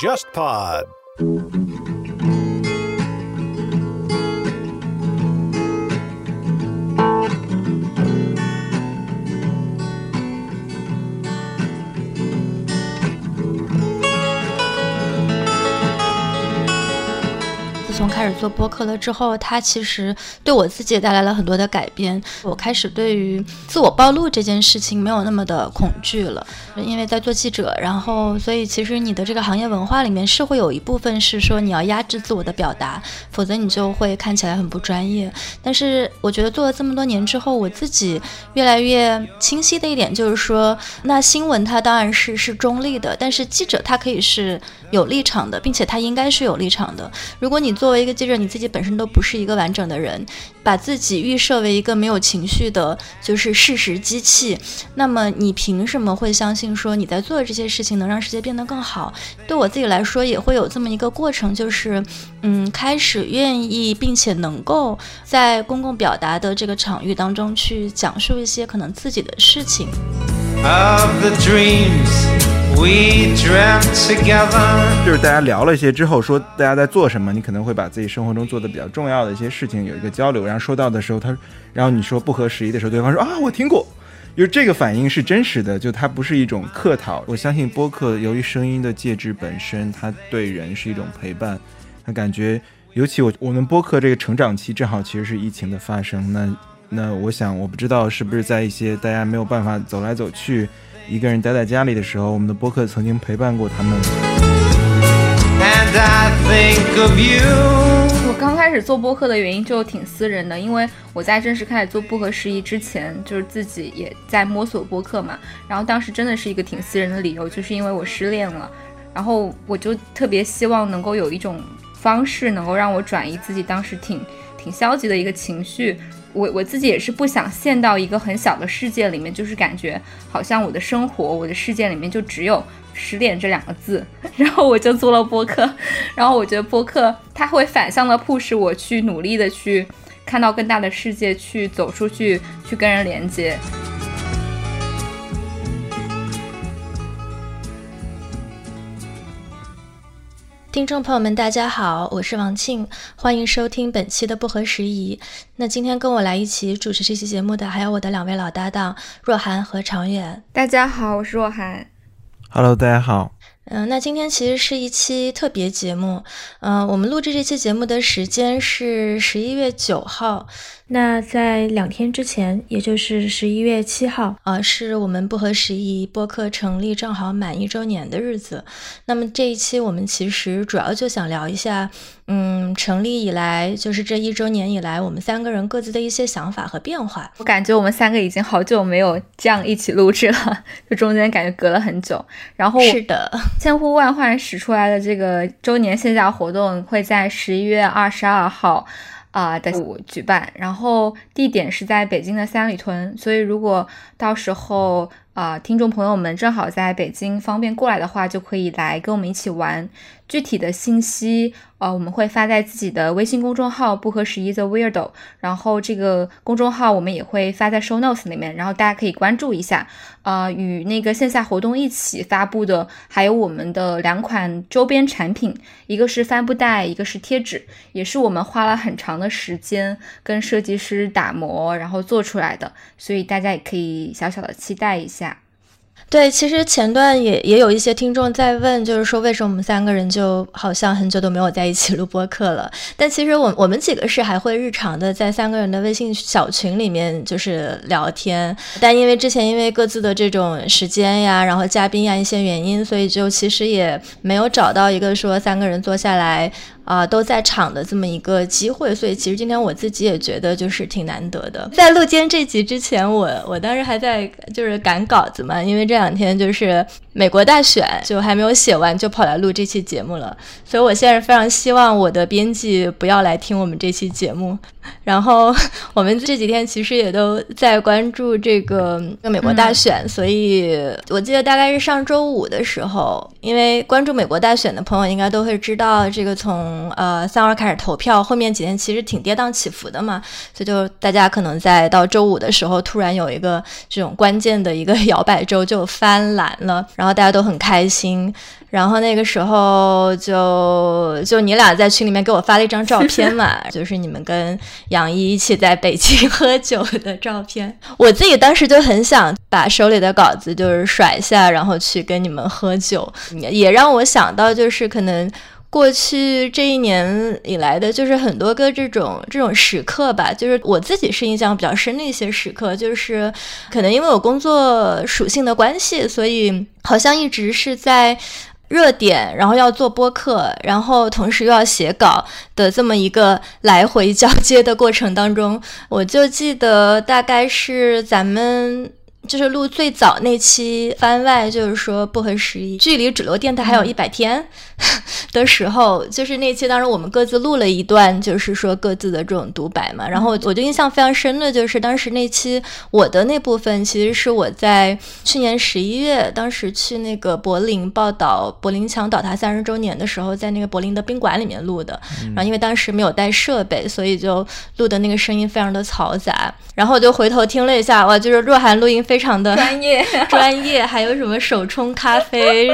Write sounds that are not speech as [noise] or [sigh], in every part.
JustPod。做播客了之后，它其实对我自己也带来了很多的改变。我开始对于自我暴露这件事情没有那么的恐惧了，因为在做记者，然后所以其实你的这个行业文化里面是会有一部分是说你要压制自我的表达，否则你就会看起来很不专业。但是我觉得做了这么多年之后，我自己越来越清晰的一点就是说，那新闻它当然是是中立的，但是记者他可以是有立场的，并且他应该是有立场的。如果你作为一个记者，你自己本身都不是一个完整的人，把自己预设为一个没有情绪的，就是事实机器，那么你凭什么会相信说你在做的这些事情能让世界变得更好？对我自己来说，也会有这么一个过程，就是嗯，开始愿意并且能够在公共表达的这个场域当中去讲述一些可能自己的事情。就是大家聊了一些之后，说大家在做什么，你可能会把自己生活中做的比较重要的一些事情有一个交流，然后说到的时候，他，然后你说不合时宜的时候，对方说啊，我听过，就是这个反应是真实的，就它不是一种客套。我相信播客由于声音的介质本身，它对人是一种陪伴，他感觉，尤其我我们播客这个成长期正好其实是疫情的发生，那那我想我不知道是不是在一些大家没有办法走来走去。一个人待在家里的时候，我们的播客曾经陪伴过他们。我刚开始做播客的原因就挺私人的，因为我在正式开始做不合时宜之前，就是自己也在摸索播客嘛。然后当时真的是一个挺私人的理由，就是因为我失恋了，然后我就特别希望能够有一种方式，能够让我转移自己当时挺挺消极的一个情绪。我我自己也是不想陷到一个很小的世界里面，就是感觉好像我的生活、我的世界里面就只有十点这两个字，[laughs] 然后我就做了播客，然后我觉得播客它会反向的 push 我去努力的去看到更大的世界，去走出去，去跟人连接。听众朋友们，大家好，我是王庆，欢迎收听本期的不合时宜。那今天跟我来一起主持这期节目的还有我的两位老搭档若涵和长远。大家好，我是若涵。Hello，大家好。嗯，那今天其实是一期特别节目。嗯，我们录制这期节目的时间是十一月九号。那在两天之前，也就是十一月七号，啊，是我们不合时宜播客成立正好满一周年的日子。那么这一期我们其实主要就想聊一下，嗯，成立以来就是这一周年以来，我们三个人各自的一些想法和变化。我感觉我们三个已经好久没有这样一起录制了，[laughs] 就中间感觉隔了很久。然后是的，千呼万唤始出来的这个周年线下活动会在十一月二十二号。啊的举办，然后地点是在北京的三里屯，所以如果到时候。啊，听众朋友们正好在北京，方便过来的话，就可以来跟我们一起玩。具体的信息，呃，我们会发在自己的微信公众号“不合时宜的 Weirdo”，然后这个公众号我们也会发在 Show Notes 里面，然后大家可以关注一下。呃，与那个线下活动一起发布的还有我们的两款周边产品，一个是帆布袋，一个是贴纸，也是我们花了很长的时间跟设计师打磨，然后做出来的，所以大家也可以小小的期待一下。对，其实前段也也有一些听众在问，就是说为什么我们三个人就好像很久都没有在一起录播客了？但其实我我们几个是还会日常的在三个人的微信小群里面就是聊天，但因为之前因为各自的这种时间呀，然后嘉宾呀一些原因，所以就其实也没有找到一个说三个人坐下来。啊，都在场的这么一个机会，所以其实今天我自己也觉得就是挺难得的。在录今天这集之前，我我当时还在就是赶稿子嘛，因为这两天就是美国大选，就还没有写完，就跑来录这期节目了。所以我现在非常希望我的编辑不要来听我们这期节目。然后我们这几天其实也都在关注这个美国大选，所以我记得大概是上周五的时候，因为关注美国大选的朋友应该都会知道，这个从从呃三号开始投票，后面几天其实挺跌宕起伏的嘛，所以就大家可能在到周五的时候，突然有一个这种关键的一个摇摆州就翻蓝了，然后大家都很开心。然后那个时候就就你俩在群里面给我发了一张照片嘛，[laughs] 就是你们跟杨一一起在北京喝酒的照片。我自己当时就很想把手里的稿子就是甩下，然后去跟你们喝酒，也让我想到就是可能过去这一年以来的，就是很多个这种这种时刻吧。就是我自己是印象比较深的一些时刻，就是可能因为我工作属性的关系，所以好像一直是在。热点，然后要做播客，然后同时又要写稿的这么一个来回 [laughs] 交接的过程当中，我就记得大概是咱们。就是录最早那期番外，就是说不合时宜，距离主流电台还有一百天 [laughs] 的时候，就是那期当时我们各自录了一段，就是说各自的这种独白嘛。然后我就印象非常深的就是当时那期我的那部分，其实是我在去年十一月，当时去那个柏林报道柏林墙倒塌三十周年的时候，在那个柏林的宾馆里面录的。然后因为当时没有带设备，所以就录的那个声音非常的嘈杂。然后我就回头听了一下，哇，就是若涵录音。非常的专业，[laughs] 专业，还有什么手冲咖啡、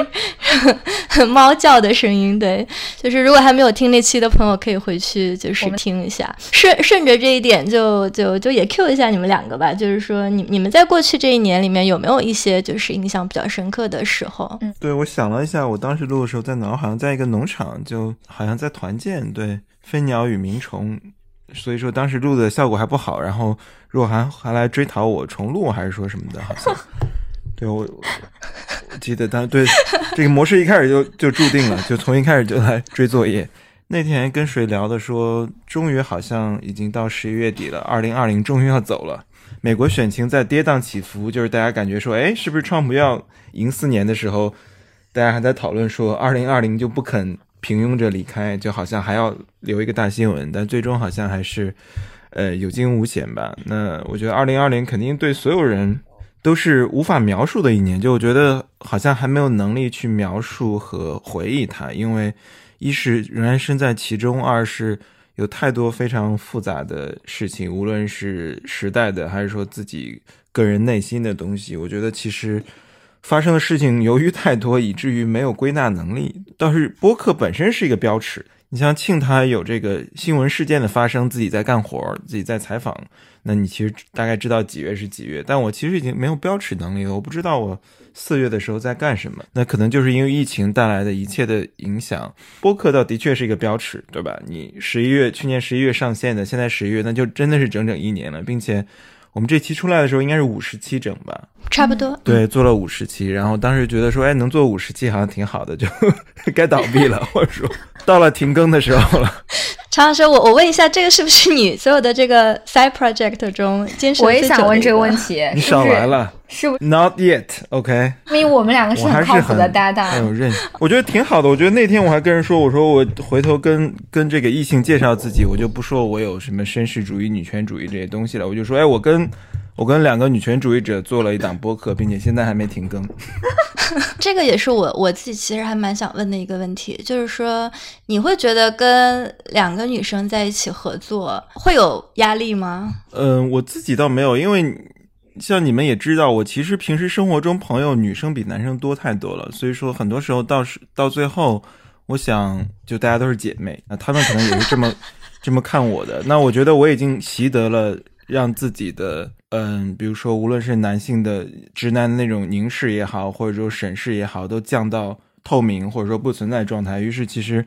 [laughs] 猫叫的声音？对，就是如果还没有听那期的朋友，可以回去就是听一下。顺顺着这一点，就就就也 Q 一下你们两个吧。就是说，你你们在过去这一年里面有没有一些就是印象比较深刻的时候？嗯，对我想了一下，我当时录的时候在哪？好像在一个农场，就好像在团建。对，飞鸟与鸣虫。所以说当时录的效果还不好，然后若涵还来追讨我重录，还是说什么的，[laughs] 好像对我我记得当对这个模式一开始就就注定了，就从一开始就来追作业。那天跟谁聊的说，终于好像已经到十一月底了，二零二零终于要走了。美国选情在跌宕起伏，就是大家感觉说，哎，是不是川普要赢四年的时候，大家还在讨论说，二零二零就不肯。平庸着离开，就好像还要留一个大新闻，但最终好像还是，呃，有惊无险吧。那我觉得二零二零肯定对所有人都是无法描述的一年，就我觉得好像还没有能力去描述和回忆它，因为一是仍然身在其中，二是有太多非常复杂的事情，无论是时代的还是说自己个人内心的东西，我觉得其实。发生的事情由于太多，以至于没有归纳能力。倒是播客本身是一个标尺。你像庆，他有这个新闻事件的发生，自己在干活，自己在采访，那你其实大概知道几月是几月。但我其实已经没有标尺能力了，我不知道我四月的时候在干什么。那可能就是因为疫情带来的一切的影响。播客倒的确是一个标尺，对吧？你十一月去年十一月上线的，现在十一月，那就真的是整整一年了，并且。我们这期出来的时候应该是五十期整吧，差不多。对，做了五十期，然后当时觉得说，哎，能做五十期好像挺好的，就 [laughs] 该倒闭了，[laughs] 或者说到了停更的时候了。常老师，我我问一下，这个是不是你所有的这个 side project 中坚持我也想问这个问题，你少来了，是不？Not yet，OK。因为我们两个是很靠谱的搭档，很有韧性。我觉得挺好的。我觉得那天我还跟人说，我说我回头跟跟这个异性介绍自己，我就不说我有什么绅士主义、女权主义这些东西了，我就说，哎，我跟。我跟两个女权主义者做了一档播客，并且现在还没停更。[laughs] 这个也是我我自己其实还蛮想问的一个问题，就是说你会觉得跟两个女生在一起合作会有压力吗？嗯，我自己倒没有，因为像你们也知道，我其实平时生活中朋友女生比男生多太多了，所以说很多时候到是到最后，我想就大家都是姐妹，那他们可能也是这么这么看我的。那我觉得我已经习得了让自己的。嗯，比如说，无论是男性的直男的那种凝视也好，或者说审视也好，都降到透明或者说不存在状态。于是，其实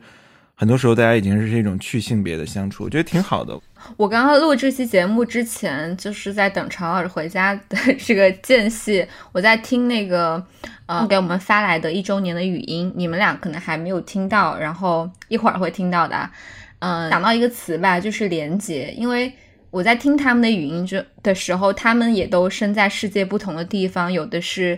很多时候大家已经是一种去性别的相处，我觉得挺好的。我刚刚录这期节目之前，就是在等常老师回家的 [laughs] 这个间隙，我在听那个呃给我们发来的一周年的语音，你们俩可能还没有听到，然后一会儿会听到的。嗯，想到一个词吧，就是连接，因为。我在听他们的语音就的时候，他们也都身在世界不同的地方，有的是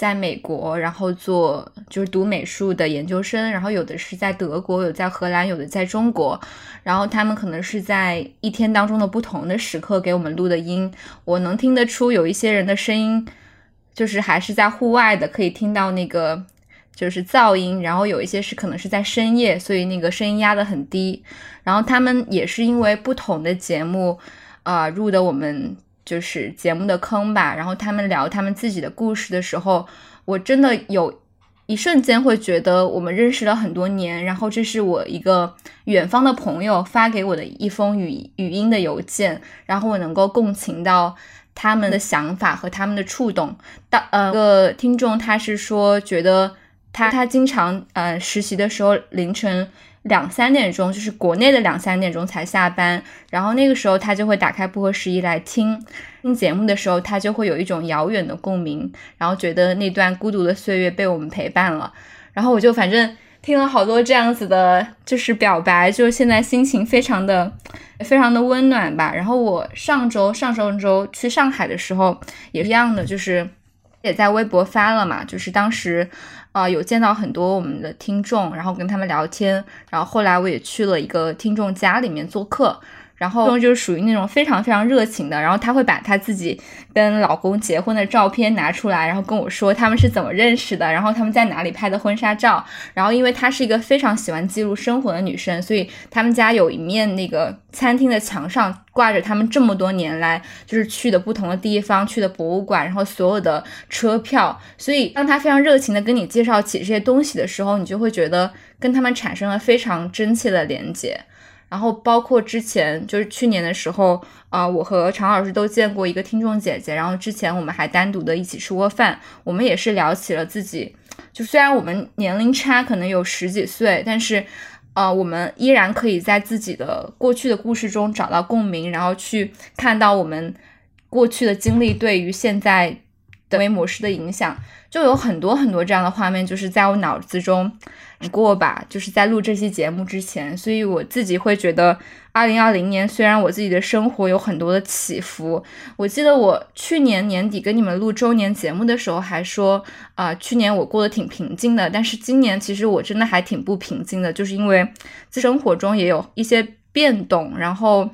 在美国，然后做就是读美术的研究生，然后有的是在德国，有在荷兰，有的在中国，然后他们可能是在一天当中的不同的时刻给我们录的音，我能听得出有一些人的声音，就是还是在户外的，可以听到那个就是噪音，然后有一些是可能是在深夜，所以那个声音压得很低。然后他们也是因为不同的节目，啊，入的我们就是节目的坑吧。然后他们聊他们自己的故事的时候，我真的有一瞬间会觉得我们认识了很多年。然后这是我一个远方的朋友发给我的一封语语音的邮件，然后我能够共情到。他们的想法和他们的触动，当呃个听众他是说觉得他他经常呃实习的时候凌晨两三点钟，就是国内的两三点钟才下班，然后那个时候他就会打开不合时宜来听听节目的时候，他就会有一种遥远的共鸣，然后觉得那段孤独的岁月被我们陪伴了，然后我就反正。听了好多这样子的，就是表白，就是现在心情非常的、非常的温暖吧。然后我上周、上上周去上海的时候也是一样的，就是也在微博发了嘛，就是当时啊有见到很多我们的听众，然后跟他们聊天，然后后来我也去了一个听众家里面做客。然后就是属于那种非常非常热情的，然后他会把他自己跟老公结婚的照片拿出来，然后跟我说他们是怎么认识的，然后他们在哪里拍的婚纱照。然后因为她是一个非常喜欢记录生活的女生，所以他们家有一面那个餐厅的墙上挂着他们这么多年来就是去的不同的地方、去的博物馆，然后所有的车票。所以当他非常热情的跟你介绍起这些东西的时候，你就会觉得跟他们产生了非常真切的连接。然后包括之前就是去年的时候，啊，我和常老师都见过一个听众姐姐，然后之前我们还单独的一起吃过饭，我们也是聊起了自己，就虽然我们年龄差可能有十几岁，但是，呃，我们依然可以在自己的过去的故事中找到共鸣，然后去看到我们过去的经历对于现在的思维模式的影响，就有很多很多这样的画面，就是在我脑子中。过吧，就是在录这期节目之前，所以我自己会觉得，二零二零年虽然我自己的生活有很多的起伏，我记得我去年年底跟你们录周年节目的时候还说，啊，去年我过得挺平静的，但是今年其实我真的还挺不平静的，就是因为自生活中也有一些变动，然后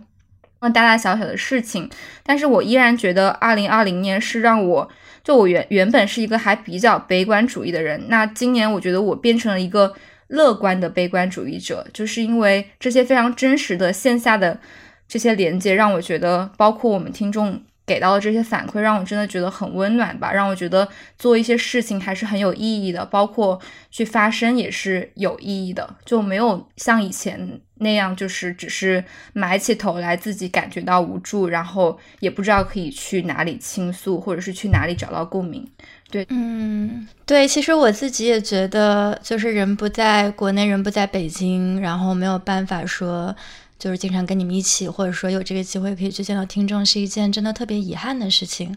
大大小小的事情，但是我依然觉得二零二零年是让我。就我原原本是一个还比较悲观主义的人，那今年我觉得我变成了一个乐观的悲观主义者，就是因为这些非常真实的线下的这些连接，让我觉得，包括我们听众。给到的这些反馈让我真的觉得很温暖吧，让我觉得做一些事情还是很有意义的，包括去发声也是有意义的，就没有像以前那样，就是只是埋起头来自己感觉到无助，然后也不知道可以去哪里倾诉，或者是去哪里找到共鸣。对，嗯，对，其实我自己也觉得，就是人不在国内，人不在北京，然后没有办法说。就是经常跟你们一起，或者说有这个机会可以去见到听众，是一件真的特别遗憾的事情。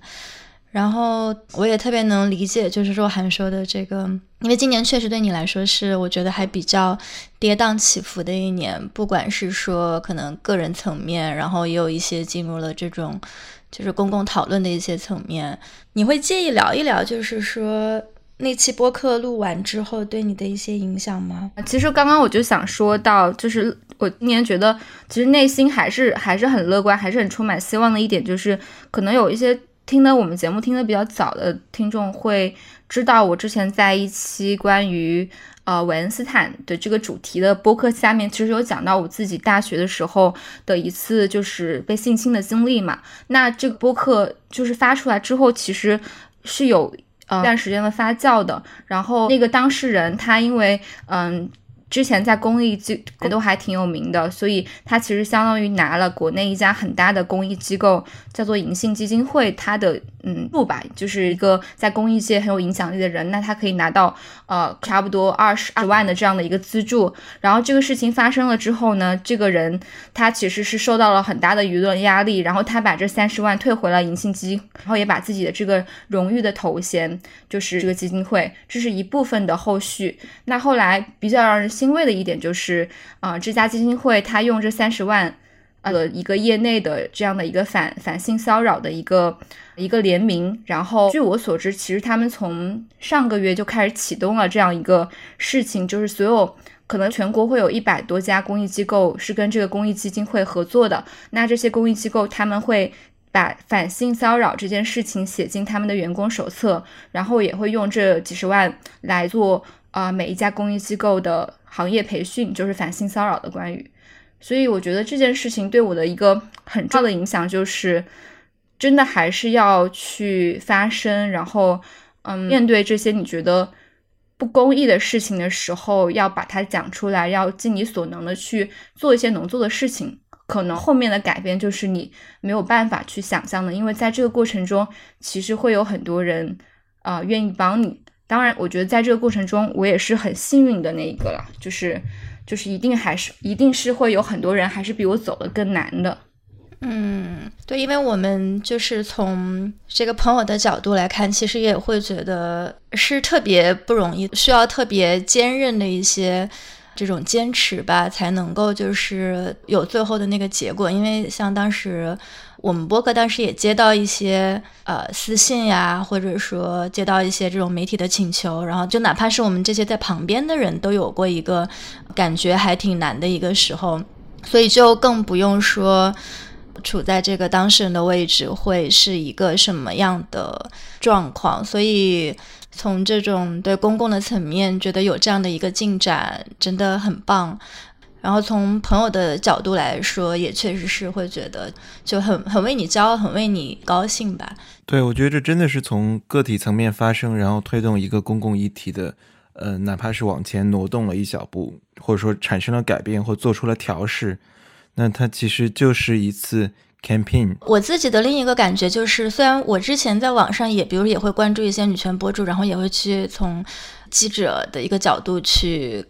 然后我也特别能理解，就是说韩说的这个，因为今年确实对你来说是我觉得还比较跌宕起伏的一年，不管是说可能个人层面，然后也有一些进入了这种就是公共讨论的一些层面。你会介意聊一聊，就是说那期播客录完之后对你的一些影响吗？其实刚刚我就想说到，就是。我今年觉得，其实内心还是还是很乐观，还是很充满希望的一点，就是可能有一些听的我们节目听的比较早的听众会知道，我之前在一期关于呃韦恩斯坦的这个主题的播客下面，其实有讲到我自己大学的时候的一次就是被性侵的经历嘛。那这个播客就是发出来之后，其实是有一段时间的发酵的。然后那个当事人他因为嗯。之前在公益机都还挺有名的，所以他其实相当于拿了国内一家很大的公益机构，叫做银杏基金会，他的嗯路吧，就是一个在公益界很有影响力的人，那他可以拿到呃差不多二十二万的这样的一个资助。然后这个事情发生了之后呢，这个人他其实是受到了很大的舆论压力，然后他把这三十万退回了银杏基金，然后也把自己的这个荣誉的头衔，就是这个基金会，这是一部分的后续。那后来比较让人。欣慰的一点就是，啊，这家基金会他用这三十万，呃，一个业内的这样的一个反反性骚扰的一个一个联名，然后据我所知，其实他们从上个月就开始启动了这样一个事情，就是所有可能全国会有一百多家公益机构是跟这个公益基金会合作的，那这些公益机构他们会把反性骚扰这件事情写进他们的员工手册，然后也会用这几十万来做。啊每一家公益机构的行业培训，就是反性骚扰的关于。所以我觉得这件事情对我的一个很重要的影响就是，真的还是要去发声，然后嗯，面对这些你觉得不公益的事情的时候，要把它讲出来，要尽你所能的去做一些能做的事情。可能后面的改变就是你没有办法去想象的，因为在这个过程中，其实会有很多人啊愿意帮你。当然，我觉得在这个过程中，我也是很幸运的那一个了，就是。就是一定还是一定是会有很多人还是比我走的更难的，嗯，对，因为我们就是从这个朋友的角度来看，其实也会觉得是特别不容易，需要特别坚韧的一些这种坚持吧，才能够就是有最后的那个结果。因为像当时。我们播客当时也接到一些呃私信呀，或者说接到一些这种媒体的请求，然后就哪怕是我们这些在旁边的人都有过一个感觉还挺难的一个时候，所以就更不用说处在这个当事人的位置会是一个什么样的状况。所以从这种对公共的层面，觉得有这样的一个进展真的很棒。然后从朋友的角度来说，也确实是会觉得就很很为你骄傲，很为你高兴吧。对，我觉得这真的是从个体层面发生，然后推动一个公共议题的，呃，哪怕是往前挪动了一小步，或者说产生了改变或做出了调试，那它其实就是一次 campaign。我自己的另一个感觉就是，虽然我之前在网上也，比如也会关注一些女权博主，然后也会去从记者的一个角度去。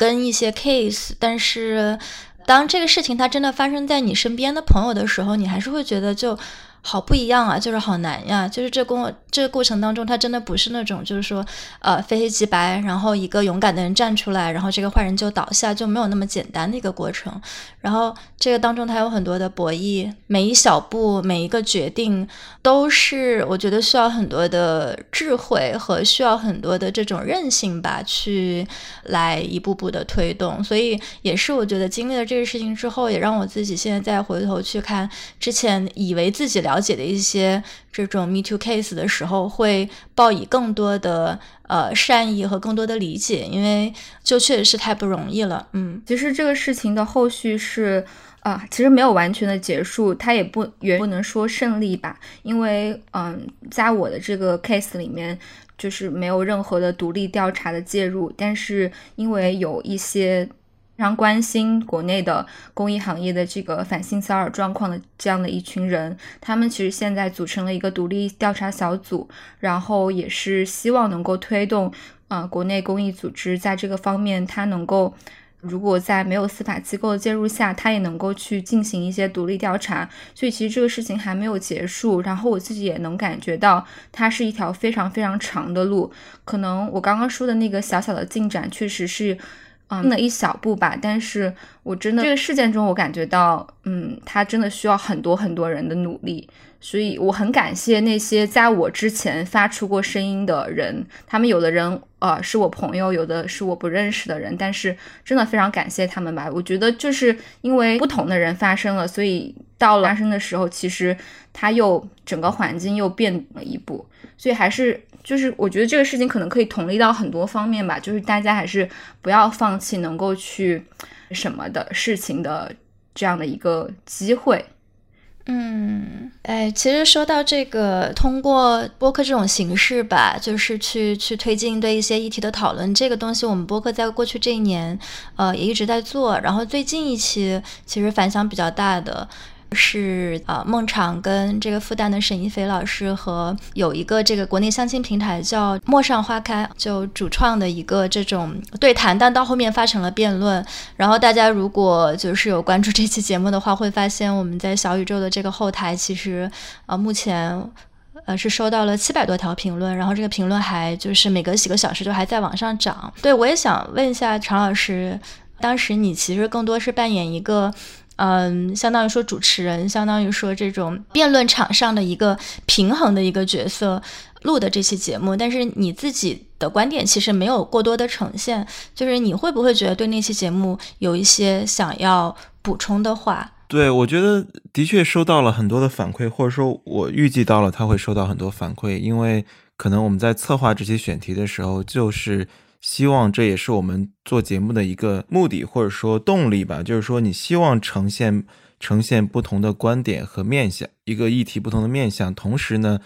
跟一些 case，但是当这个事情它真的发生在你身边的朋友的时候，你还是会觉得就。好不一样啊，就是好难呀，就是这过这个过程当中，他真的不是那种就是说，呃，非黑即白，然后一个勇敢的人站出来，然后这个坏人就倒下，就没有那么简单的一个过程。然后这个当中，它有很多的博弈，每一小步，每一个决定，都是我觉得需要很多的智慧和需要很多的这种韧性吧，去来一步步的推动。所以也是我觉得经历了这个事情之后，也让我自己现在再回头去看之前以为自己的。了解的一些这种 Me Too case 的时候，会抱以更多的呃善意和更多的理解，因为就确实是太不容易了。嗯，其实这个事情的后续是啊，其实没有完全的结束，它也不也不能说胜利吧，因为嗯，在我的这个 case 里面，就是没有任何的独立调查的介入，但是因为有一些。非常关心国内的公益行业的这个反性骚扰状况的这样的一群人，他们其实现在组成了一个独立调查小组，然后也是希望能够推动啊国内公益组织在这个方面，它能够如果在没有司法机构的介入下，它也能够去进行一些独立调查。所以其实这个事情还没有结束，然后我自己也能感觉到它是一条非常非常长的路。可能我刚刚说的那个小小的进展，确实是。嗯，那一小步吧，但是我真的这个事件中，我感觉到，嗯，他真的需要很多很多人的努力，所以我很感谢那些在我之前发出过声音的人，他们有的人呃是我朋友，有的是我不认识的人，但是真的非常感谢他们吧。我觉得就是因为不同的人发生了，所以到了发生的时候，其实他又整个环境又变了一步，所以还是。就是我觉得这个事情可能可以同理到很多方面吧，就是大家还是不要放弃能够去什么的事情的这样的一个机会。嗯，哎，其实说到这个，通过播客这种形式吧，就是去去推进对一些议题的讨论，这个东西我们播客在过去这一年，呃，也一直在做。然后最近一期其实反响比较大的。是啊，孟昶跟这个复旦的沈一飞老师和有一个这个国内相亲平台叫“陌上花开”，就主创的一个这种对谈，但到后面发成了辩论。然后大家如果就是有关注这期节目的话，会发现我们在小宇宙的这个后台，其实啊目前呃是收到了七百多条评论，然后这个评论还就是每隔几个小时就还在往上涨。对我也想问一下常老师，当时你其实更多是扮演一个。嗯，相当于说主持人，相当于说这种辩论场上的一个平衡的一个角色录的这期节目，但是你自己的观点其实没有过多的呈现，就是你会不会觉得对那期节目有一些想要补充的话？对，我觉得的确收到了很多的反馈，或者说我预计到了他会收到很多反馈，因为可能我们在策划这些选题的时候，就是希望这也是我们做节目的一个目的或者说动力吧，就是说你希望呈现呈现不同的观点和面向，一个议题不同的面向，同时呢，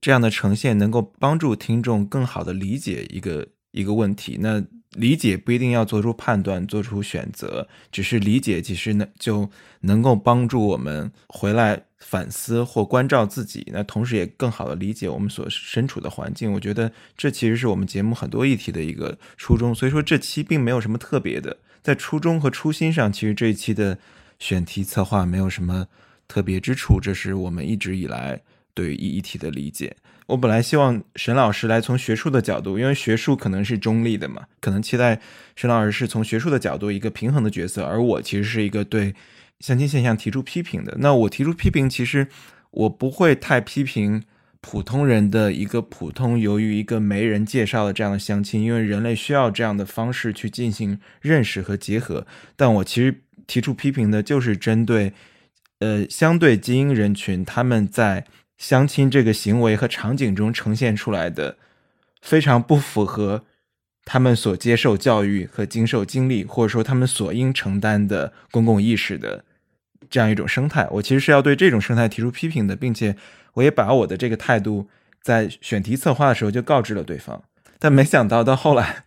这样的呈现能够帮助听众更好的理解一个一个问题。那理解不一定要做出判断、做出选择，只是理解其实能就能够帮助我们回来反思或关照自己，那同时也更好的理解我们所身处的环境。我觉得这其实是我们节目很多议题的一个初衷。所以说这期并没有什么特别的，在初衷和初心上，其实这一期的选题策划没有什么特别之处，这是我们一直以来对议题的理解。我本来希望沈老师来从学术的角度，因为学术可能是中立的嘛，可能期待沈老师是从学术的角度一个平衡的角色，而我其实是一个对相亲现象提出批评的。那我提出批评，其实我不会太批评普通人的一个普通由于一个媒人介绍的这样的相亲，因为人类需要这样的方式去进行认识和结合。但我其实提出批评的就是针对呃相对精英人群，他们在。相亲这个行为和场景中呈现出来的，非常不符合他们所接受教育和经受经历，或者说他们所应承担的公共意识的这样一种生态。我其实是要对这种生态提出批评的，并且我也把我的这个态度在选题策划的时候就告知了对方。但没想到到后来，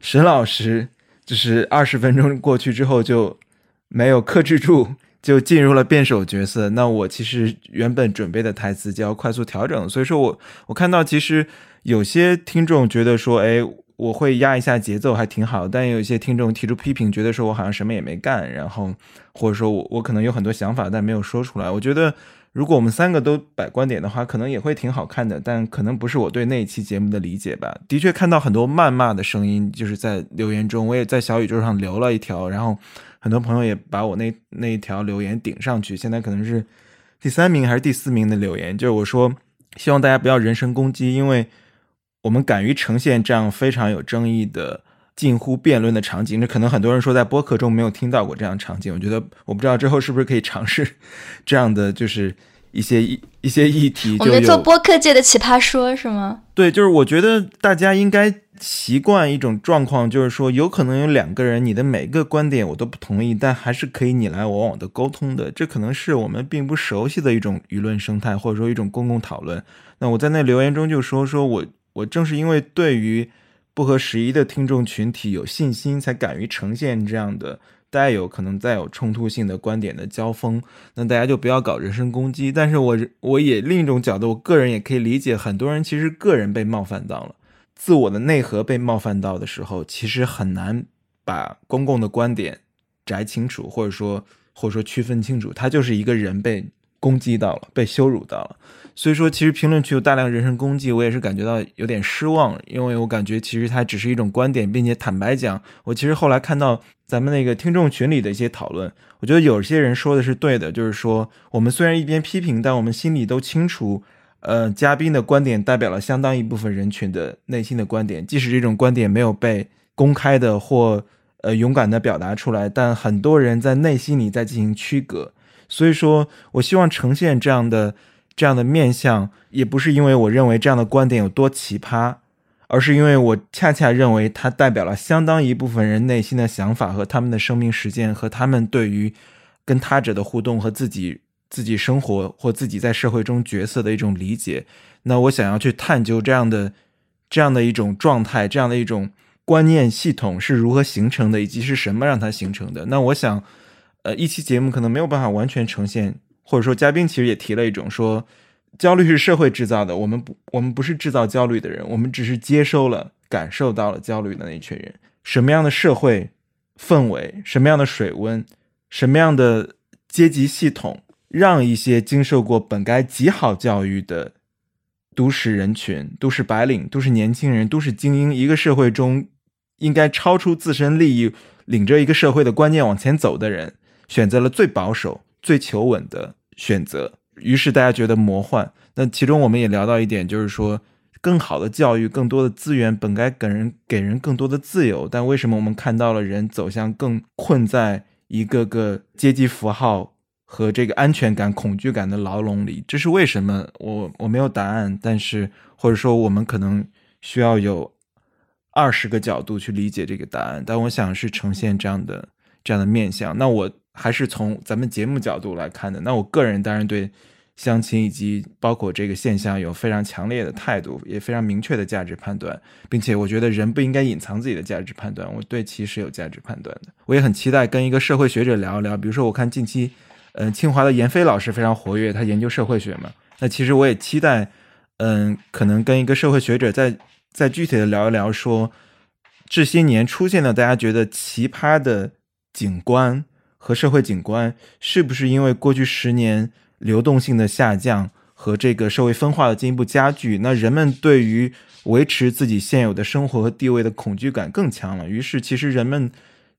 沈老师就是二十分钟过去之后就 [laughs] 没有克制住。就进入了辩手角色，那我其实原本准备的台词就要快速调整，所以说我我看到其实有些听众觉得说，哎，我会压一下节奏还挺好，但有一些听众提出批评，觉得说我好像什么也没干，然后或者说我我可能有很多想法但没有说出来。我觉得如果我们三个都摆观点的话，可能也会挺好看的，但可能不是我对那一期节目的理解吧。的确看到很多谩骂的声音，就是在留言中，我也在小宇宙上留了一条，然后。很多朋友也把我那那一条留言顶上去，现在可能是第三名还是第四名的留言，就是我说希望大家不要人身攻击，因为我们敢于呈现这样非常有争议的近乎辩论的场景，这可能很多人说在播客中没有听到过这样场景，我觉得我不知道之后是不是可以尝试 [laughs] 这样的，就是一些一一些议题。我们做播客界的奇葩说是吗？对，就是我觉得大家应该。习惯一种状况，就是说，有可能有两个人，你的每个观点我都不同意，但还是可以你来我往的沟通的。这可能是我们并不熟悉的一种舆论生态，或者说一种公共讨论。那我在那留言中就说，说我我正是因为对于不合时宜的听众群体有信心，才敢于呈现这样的带有可能带有冲突性的观点的交锋。那大家就不要搞人身攻击。但是我我也另一种角度，我个人也可以理解，很多人其实个人被冒犯到了。自我的内核被冒犯到的时候，其实很难把公共的观点摘清楚，或者说或者说区分清楚。他就是一个人被攻击到了，被羞辱到了。所以说，其实评论区有大量人身攻击，我也是感觉到有点失望，因为我感觉其实它只是一种观点，并且坦白讲，我其实后来看到咱们那个听众群里的一些讨论，我觉得有些人说的是对的，就是说我们虽然一边批评，但我们心里都清楚。呃，嘉宾的观点代表了相当一部分人群的内心的观点，即使这种观点没有被公开的或呃勇敢的表达出来，但很多人在内心里在进行区隔。所以说我希望呈现这样的这样的面相，也不是因为我认为这样的观点有多奇葩，而是因为我恰恰认为它代表了相当一部分人内心的想法和他们的生命实践和他们对于跟他者的互动和自己。自己生活或自己在社会中角色的一种理解，那我想要去探究这样的这样的一种状态，这样的一种观念系统是如何形成的，以及是什么让它形成的。那我想，呃，一期节目可能没有办法完全呈现，或者说嘉宾其实也提了一种说，焦虑是社会制造的，我们不，我们不是制造焦虑的人，我们只是接收了、感受到了焦虑的那群人。什么样的社会氛围，什么样的水温，什么样的阶级系统？让一些经受过本该极好教育的都市人群、都市白领、都市年轻人、都市精英，一个社会中应该超出自身利益、领着一个社会的观念往前走的人，选择了最保守、最求稳的选择。于是大家觉得魔幻。那其中我们也聊到一点，就是说，更好的教育、更多的资源，本该给人给人更多的自由，但为什么我们看到了人走向更困在一个个阶级符号？和这个安全感、恐惧感的牢笼里，这是为什么？我我没有答案，但是或者说我们可能需要有二十个角度去理解这个答案，但我想是呈现这样的这样的面相。那我还是从咱们节目角度来看的。那我个人当然对相亲以及包括这个现象有非常强烈的态度，也非常明确的价值判断，并且我觉得人不应该隐藏自己的价值判断。我对其是有价值判断的。我也很期待跟一个社会学者聊一聊，比如说我看近期，嗯，清华的闫飞老师非常活跃，他研究社会学嘛。那其实我也期待，嗯，可能跟一个社会学者在。再具体的聊一聊，说这些年出现的大家觉得奇葩的景观和社会景观，是不是因为过去十年流动性的下降和这个社会分化的进一步加剧，那人们对于维持自己现有的生活和地位的恐惧感更强了？于是，其实人们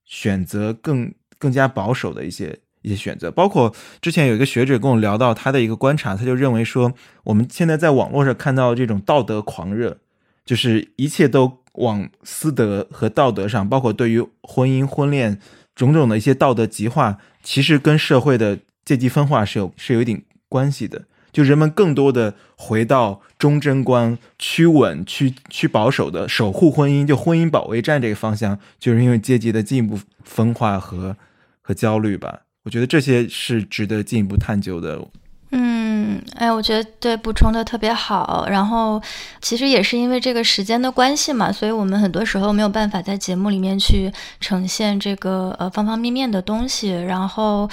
选择更更加保守的一些一些选择。包括之前有一个学者跟我聊到他的一个观察，他就认为说，我们现在在网络上看到这种道德狂热。就是一切都往私德和道德上，包括对于婚姻、婚恋种种的一些道德极化，其实跟社会的阶级分化是有是有一点关系的。就人们更多的回到忠贞观、趋稳、趋趋保守的守护婚姻，就婚姻保卫战这个方向，就是因为阶级的进一步分化和和焦虑吧。我觉得这些是值得进一步探究的。嗯，哎，我觉得对补充的特别好。然后，其实也是因为这个时间的关系嘛，所以我们很多时候没有办法在节目里面去呈现这个呃方方面面的东西。然后。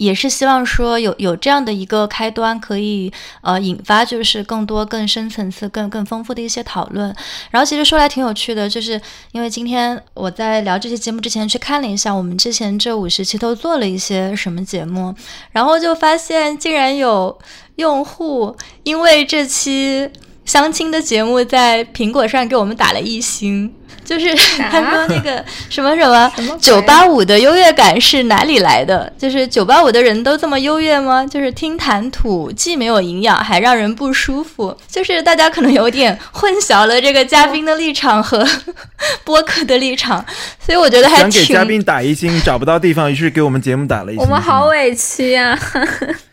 也是希望说有有这样的一个开端，可以呃引发就是更多更深层次、更更丰富的一些讨论。然后其实说来挺有趣的，就是因为今天我在聊这期节目之前去看了一下我们之前这五十期都做了一些什么节目，然后就发现竟然有用户因为这期相亲的节目在苹果上给我们打了一星。就是他说那个什么什么 [laughs] 九八五的优越感是哪里来的？就是九八五的人都这么优越吗？就是听谈吐既没有营养，还让人不舒服。就是大家可能有点混淆了这个嘉宾的立场和 [laughs] 播客的立场，所以我觉得还想给嘉宾打一星，找不到地方，于是给我们节目打了一星。我们好委屈呀。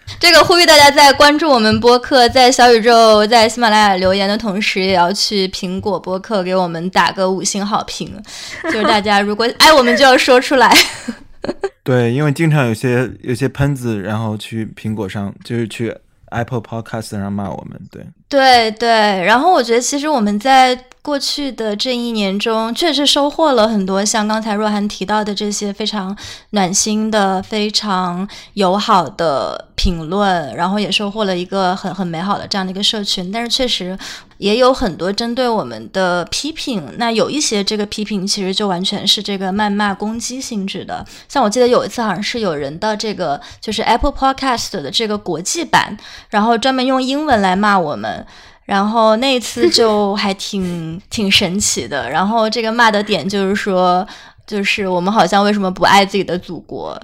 [laughs] 这个呼吁大家在关注我们播客，在小宇宙、在喜马拉雅留言的同时，也要去苹果播客给我们打个五星好评。[laughs] 就是大家如果爱我们，就要说出来。[laughs] 对，因为经常有些有些喷子，然后去苹果上，就是去 Apple Podcast 上骂我们。对，对对。然后我觉得，其实我们在。过去的这一年中，确实收获了很多，像刚才若涵提到的这些非常暖心的、非常友好的评论，然后也收获了一个很很美好的这样的一个社群。但是确实也有很多针对我们的批评，那有一些这个批评其实就完全是这个谩骂攻击性质的。像我记得有一次好像是有人到这个就是 Apple Podcast 的这个国际版，然后专门用英文来骂我们。然后那次就 [laughs] 还挺挺神奇的。然后这个骂的点就是说，就是我们好像为什么不爱自己的祖国？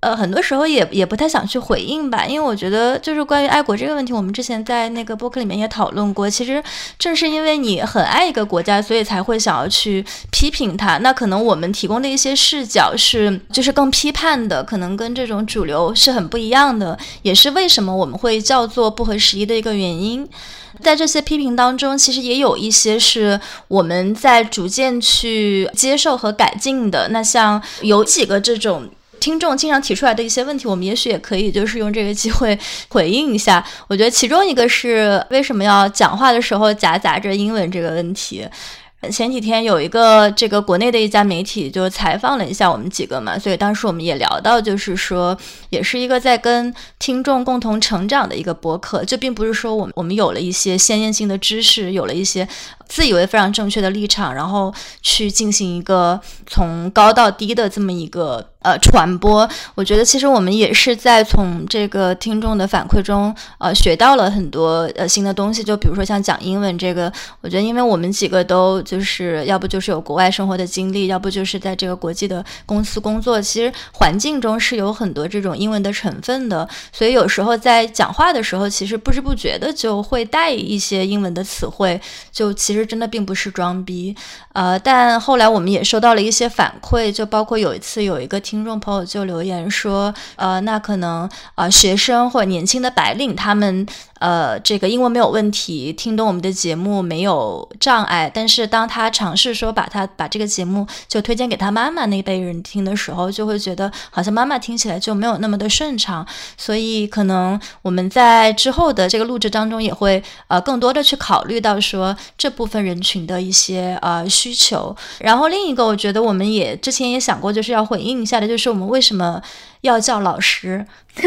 呃，很多时候也也不太想去回应吧，因为我觉得就是关于爱国这个问题，我们之前在那个播客里面也讨论过。其实正是因为你很爱一个国家，所以才会想要去批评它。那可能我们提供的一些视角是就是更批判的，可能跟这种主流是很不一样的，也是为什么我们会叫做不合时宜的一个原因。在这些批评当中，其实也有一些是我们在逐渐去接受和改进的。那像有几个这种听众经常提出来的一些问题，我们也许也可以就是用这个机会回应一下。我觉得其中一个是为什么要讲话的时候夹杂着英文这个问题。前几天有一个这个国内的一家媒体就采访了一下我们几个嘛，所以当时我们也聊到，就是说也是一个在跟听众共同成长的一个博客，这并不是说我们我们有了一些先验性的知识，有了一些自以为非常正确的立场，然后去进行一个从高到低的这么一个。呃，传播，我觉得其实我们也是在从这个听众的反馈中，呃，学到了很多呃新的东西。就比如说像讲英文这个，我觉得因为我们几个都就是要不就是有国外生活的经历，要不就是在这个国际的公司工作，其实环境中是有很多这种英文的成分的。所以有时候在讲话的时候，其实不知不觉的就会带一些英文的词汇，就其其实真的并不是装逼。呃，但后来我们也收到了一些反馈，就包括有一次有一个听。众朋友就留言说，呃，那可能啊，学生或者年轻的白领他们。呃，这个英文没有问题，听懂我们的节目没有障碍。但是当他尝试说把他把这个节目就推荐给他妈妈那辈人听的时候，就会觉得好像妈妈听起来就没有那么的顺畅。所以可能我们在之后的这个录制当中也会呃更多的去考虑到说这部分人群的一些呃需求。然后另一个，我觉得我们也之前也想过，就是要回应一下的，就是我们为什么要叫老师。[laughs]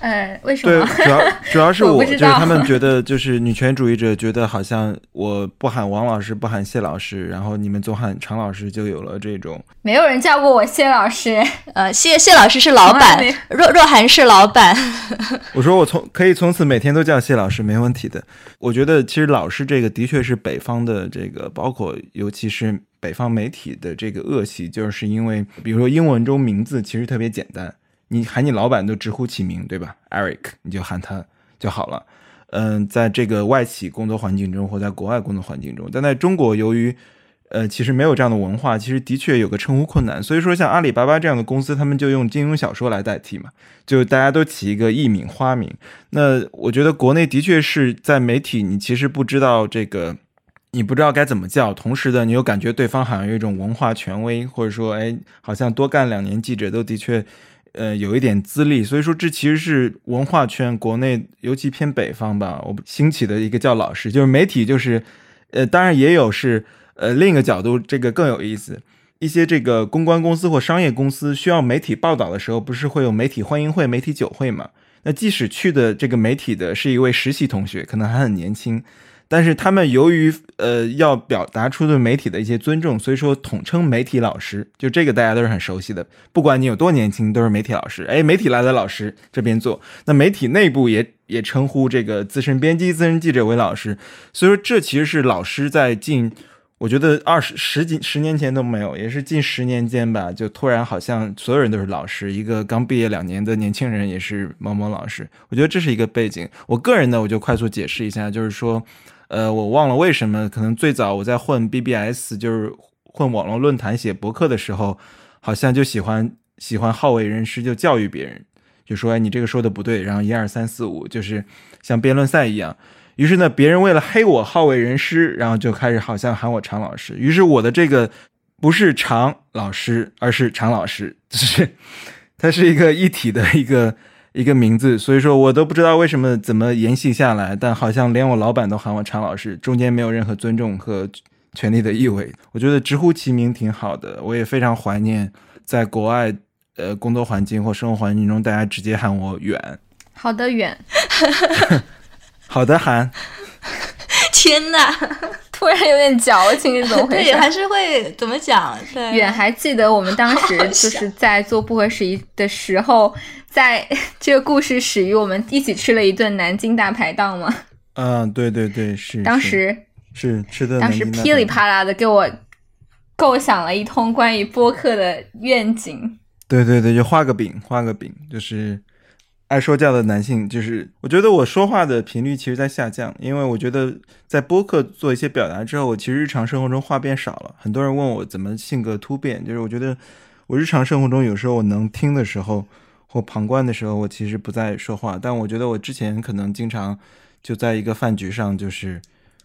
呃，[laughs] 为什么？对，主要 [laughs] 主要是我就是他们觉得，就是女权主义者觉得好像我不喊王老师，不喊谢老师，然后你们总喊常老师，就有了这种。[laughs] 没有人叫过我谢老师，呃，谢谢老师是老板，若若涵是老板。我说我从可以从此每天都叫谢老师，没问题的。我觉得其实老师这个的确是北方的这个，包括尤其是北方媒体的这个恶习，就是因为比如说英文中名字其实特别简单。你喊你老板都直呼其名，对吧？Eric，你就喊他就好了。嗯，在这个外企工作环境中，或在国外工作环境中，但在中国，由于呃其实没有这样的文化，其实的确有个称呼困难。所以说，像阿里巴巴这样的公司，他们就用金庸小说来代替嘛，就大家都起一个艺名花名。那我觉得国内的确是在媒体，你其实不知道这个，你不知道该怎么叫，同时的你又感觉对方好像有一种文化权威，或者说，哎，好像多干两年记者都的确。呃，有一点资历，所以说这其实是文化圈国内尤其偏北方吧，我兴起的一个叫老师，就是媒体，就是，呃，当然也有是，呃，另一个角度，这个更有意思，一些这个公关公司或商业公司需要媒体报道的时候，不是会有媒体欢迎会、媒体酒会嘛？那即使去的这个媒体的是一位实习同学，可能还很年轻。但是他们由于呃要表达出对媒体的一些尊重，所以说统称媒体老师，就这个大家都是很熟悉的。不管你有多年轻，都是媒体老师。哎，媒体来的老师这边做，那媒体内部也也称呼这个资深编辑、资深记者为老师。所以说这其实是老师在近，我觉得二十十几十年前都没有，也是近十年间吧，就突然好像所有人都是老师。一个刚毕业两年的年轻人也是某某老师。我觉得这是一个背景。我个人呢，我就快速解释一下，就是说。呃，我忘了为什么，可能最早我在混 BBS，就是混网络论坛写博客的时候，好像就喜欢喜欢好为人师，就教育别人，就说哎你这个说的不对，然后一二三四五，就是像辩论赛一样。于是呢，别人为了黑我好为人师，然后就开始好像喊我常老师。于是我的这个不是常老师，而是常老师，就是 [laughs] 它是一个一体的一个。一个名字，所以说我都不知道为什么怎么延续下来，但好像连我老板都喊我常老师，中间没有任何尊重和权力的意味。[laughs] 我觉得直呼其名挺好的，我也非常怀念在国外呃工作环境或生活环境中，大家直接喊我远。好的，远。[laughs] 好的，韩。[laughs] 天哪，突然有点矫情，是怎么回事？对，还是会怎么讲？对，远还记得我们当时 [laughs] 就是在做不合时宜的时候。在 [laughs] 这个故事始于我们一起吃了一顿南京大排档吗？嗯，对对对，是。当时是吃的。当时噼里啪啦的给我构想了一通关于播客的愿景。对对对，就画个饼，画个饼，就是爱说教的男性，就是我觉得我说话的频率其实在下降，因为我觉得在播客做一些表达之后，我其实日常生活中话变少了。很多人问我怎么性格突变，就是我觉得我日常生活中有时候我能听的时候。或旁观的时候，我其实不在说话，但我觉得我之前可能经常就在一个饭局上，就是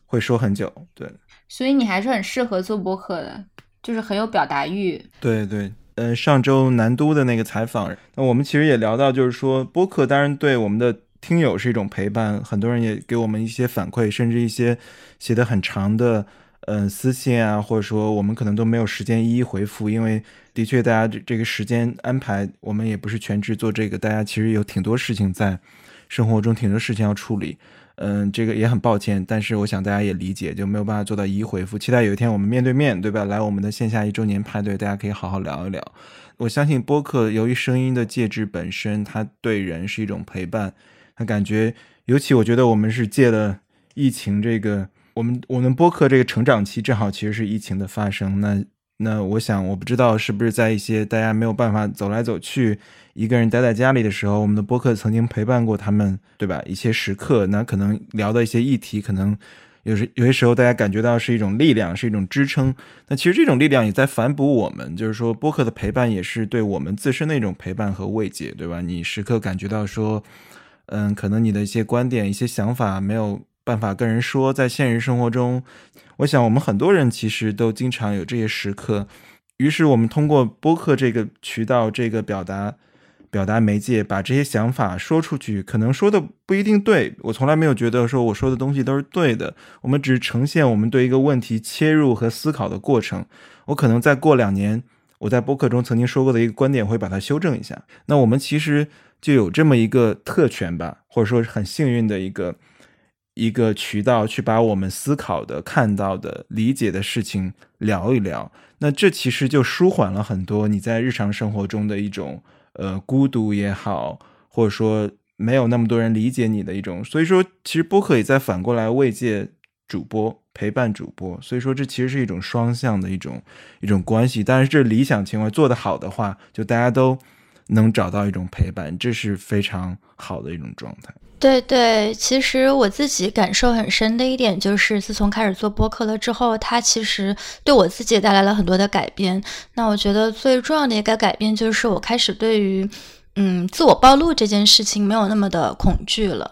会说很久。对，所以你还是很适合做播客的，就是很有表达欲。对对，呃，上周南都的那个采访，那我们其实也聊到，就是说播客当然对我们的听友是一种陪伴，很多人也给我们一些反馈，甚至一些写的很长的。嗯，私信啊，或者说我们可能都没有时间一一回复，因为的确大家这个时间安排，我们也不是全职做这个，大家其实有挺多事情在生活中，挺多事情要处理。嗯，这个也很抱歉，但是我想大家也理解，就没有办法做到一一回复。期待有一天我们面对面对吧，来我们的线下一周年派对，大家可以好好聊一聊。我相信播客由于声音的介质本身，它对人是一种陪伴，它感觉，尤其我觉得我们是借了疫情这个。我们我们播客这个成长期正好其实是疫情的发生，那那我想我不知道是不是在一些大家没有办法走来走去，一个人待在家里的时候，我们的播客曾经陪伴过他们，对吧？一些时刻，那可能聊的一些议题，可能有时有些时候大家感觉到是一种力量，是一种支撑。那其实这种力量也在反哺我们，就是说播客的陪伴也是对我们自身的一种陪伴和慰藉，对吧？你时刻感觉到说，嗯，可能你的一些观点、一些想法没有办法跟人说，在现实生活中，我想我们很多人其实都经常有这些时刻。于是我们通过播客这个渠道、这个表达。表达媒介把这些想法说出去，可能说的不一定对。我从来没有觉得说我说的东西都是对的。我们只是呈现我们对一个问题切入和思考的过程。我可能再过两年，我在播客中曾经说过的一个观点会把它修正一下。那我们其实就有这么一个特权吧，或者说是很幸运的一个一个渠道，去把我们思考的、看到的、理解的事情聊一聊。那这其实就舒缓了很多你在日常生活中的一种。呃，孤独也好，或者说没有那么多人理解你的一种，所以说其实播客也在反过来慰藉主播、陪伴主播，所以说这其实是一种双向的一种一种关系。但是这理想情况做得好的话，就大家都能找到一种陪伴，这是非常好的一种状态。对对，其实我自己感受很深的一点就是，自从开始做播客了之后，它其实对我自己也带来了很多的改变。那我觉得最重要的一个改变就是，我开始对于嗯自我暴露这件事情没有那么的恐惧了。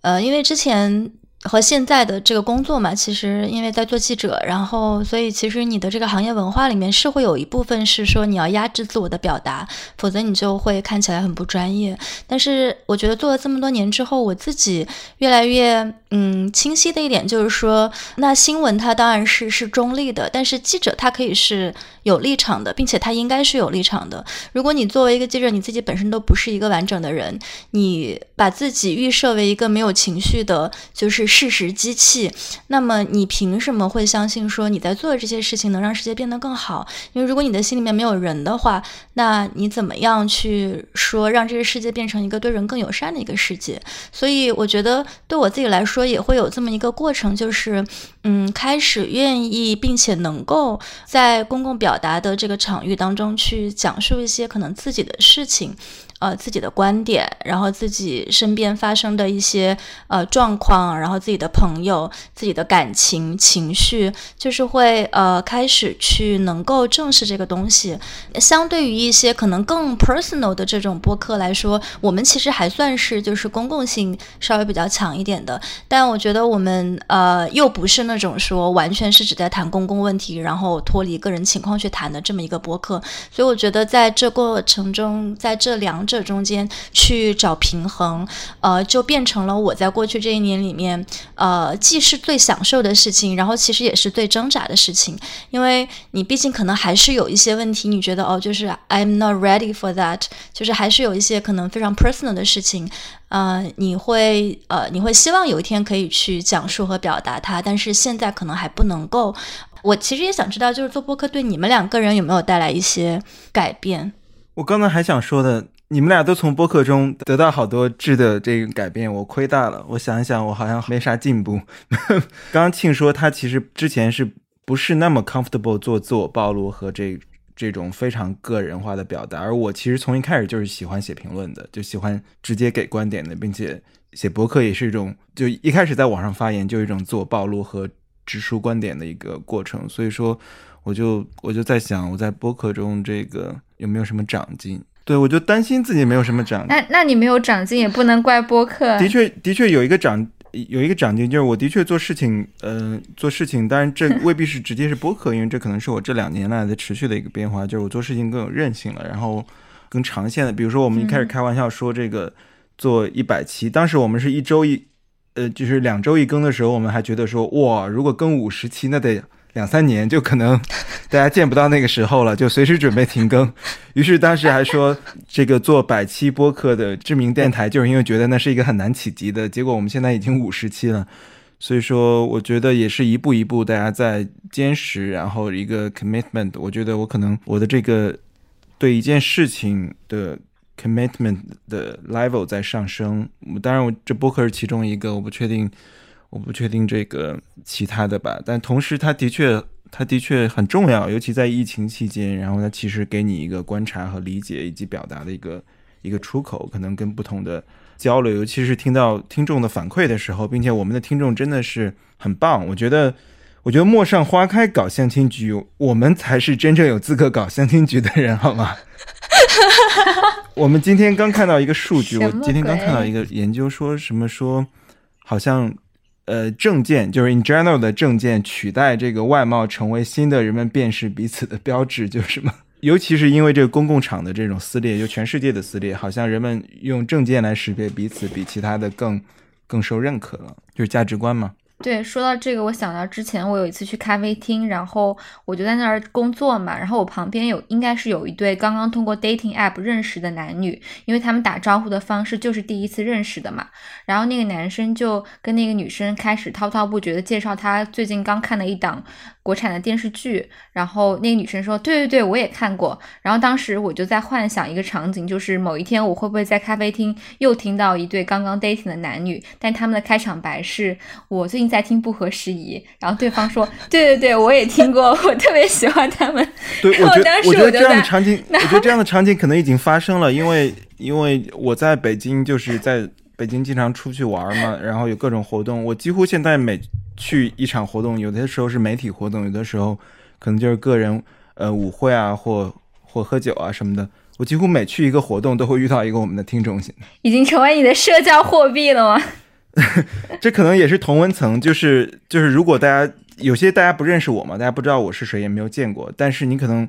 呃，因为之前。和现在的这个工作嘛，其实因为在做记者，然后所以其实你的这个行业文化里面是会有一部分是说你要压制自我的表达，否则你就会看起来很不专业。但是我觉得做了这么多年之后，我自己越来越嗯清晰的一点就是说，那新闻它当然是是中立的，但是记者他可以是有立场的，并且他应该是有立场的。如果你作为一个记者，你自己本身都不是一个完整的人，你把自己预设为一个没有情绪的，就是。事实机器，那么你凭什么会相信说你在做的这些事情能让世界变得更好？因为如果你的心里面没有人的话，那你怎么样去说让这个世界变成一个对人更友善的一个世界？所以我觉得对我自己来说也会有这么一个过程，就是嗯，开始愿意并且能够在公共表达的这个场域当中去讲述一些可能自己的事情。呃，自己的观点，然后自己身边发生的一些呃状况，然后自己的朋友、自己的感情情绪，就是会呃开始去能够正视这个东西。相对于一些可能更 personal 的这种播客来说，我们其实还算是就是公共性稍微比较强一点的。但我觉得我们呃又不是那种说完全是只在谈公共问题，然后脱离个人情况去谈的这么一个播客。所以我觉得在这过程中，在这两。这中间去找平衡，呃，就变成了我在过去这一年里面，呃，既是最享受的事情，然后其实也是最挣扎的事情，因为你毕竟可能还是有一些问题，你觉得哦，就是 I'm not ready for that，就是还是有一些可能非常 personal 的事情，呃，你会呃，你会希望有一天可以去讲述和表达它，但是现在可能还不能够。我其实也想知道，就是做播客对你们两个人有没有带来一些改变？我刚才还想说的。你们俩都从播客中得到好多质的这个改变，我亏大了。我想一想，我好像没啥进步。刚 [laughs] 刚庆说他其实之前是不是那么 comfortable 做自我暴露和这这种非常个人化的表达，而我其实从一开始就是喜欢写评论的，就喜欢直接给观点的，并且写博客也是一种，就一开始在网上发言就一种自我暴露和直抒观点的一个过程。所以说，我就我就在想，我在播客中这个有没有什么长进？对，我就担心自己没有什么长。那那你没有长进，也不能怪播客。的确，的确有一个长，有一个长进，就是我的确做事情，呃，做事情，当然这未必是直接是播客，因为这可能是我这两年来的持续的一个变化，就是我做事情更有韧性了，然后更长线的。比如说，我们一开始开玩笑说这个做一百期，当时我们是一周一，呃，就是两周一更的时候，我们还觉得说，哇，如果更五十期，那得。两三年就可能 [laughs] 大家见不到那个时候了，就随时准备停更。于是当时还说，这个做百期播客的知名电台，[laughs] 就是因为觉得那是一个很难企及的。结果我们现在已经五十期了，所以说我觉得也是一步一步大家在坚持，然后一个 commitment。我觉得我可能我的这个对一件事情的 commitment 的 level 在上升。当然，我这播客是其中一个，我不确定。我不确定这个其他的吧，但同时它的确，它的确很重要，尤其在疫情期间。然后它其实给你一个观察和理解以及表达的一个一个出口，可能跟不同的交流，尤其是听到听众的反馈的时候，并且我们的听众真的是很棒。我觉得，我觉得陌上花开搞相亲局，我们才是真正有资格搞相亲局的人，好吗？[laughs] 我们今天刚看到一个数据，我今天刚看到一个研究，说什么说，好像呃证件就是 in general 的证件取代这个外貌成为新的人们辨识彼此的标志，就是什么？[laughs] 尤其是因为这个公共场的这种撕裂，就全世界的撕裂，好像人们用证件来识别彼此，比其他的更更受认可了，就是价值观嘛。对，说到这个，我想到之前我有一次去咖啡厅，然后我就在那儿工作嘛，然后我旁边有应该是有一对刚刚通过 dating app 认识的男女，因为他们打招呼的方式就是第一次认识的嘛，然后那个男生就跟那个女生开始滔滔不绝的介绍他最近刚看的一档国产的电视剧，然后那个女生说，对对对，我也看过，然后当时我就在幻想一个场景，就是某一天我会不会在咖啡厅又听到一对刚刚 dating 的男女，但他们的开场白是我最近。在听不合时宜，然后对方说：“ [laughs] 对对对，我也听过，[laughs] 我特别喜欢他们。”对，我觉得我觉得这样的场景，[laughs] 我觉得这样的场景可能已经发生了，因为因为我在北京，就是在北京经常出去玩嘛，然后有各种活动，我几乎现在每去一场活动，有的时候是媒体活动，有的时候可能就是个人呃舞会啊，或或喝酒啊什么的，我几乎每去一个活动都会遇到一个我们的听众，已经成为你的社交货币了吗？[laughs] 这可能也是同温层，就是就是，如果大家有些大家不认识我嘛，大家不知道我是谁，也没有见过，但是你可能，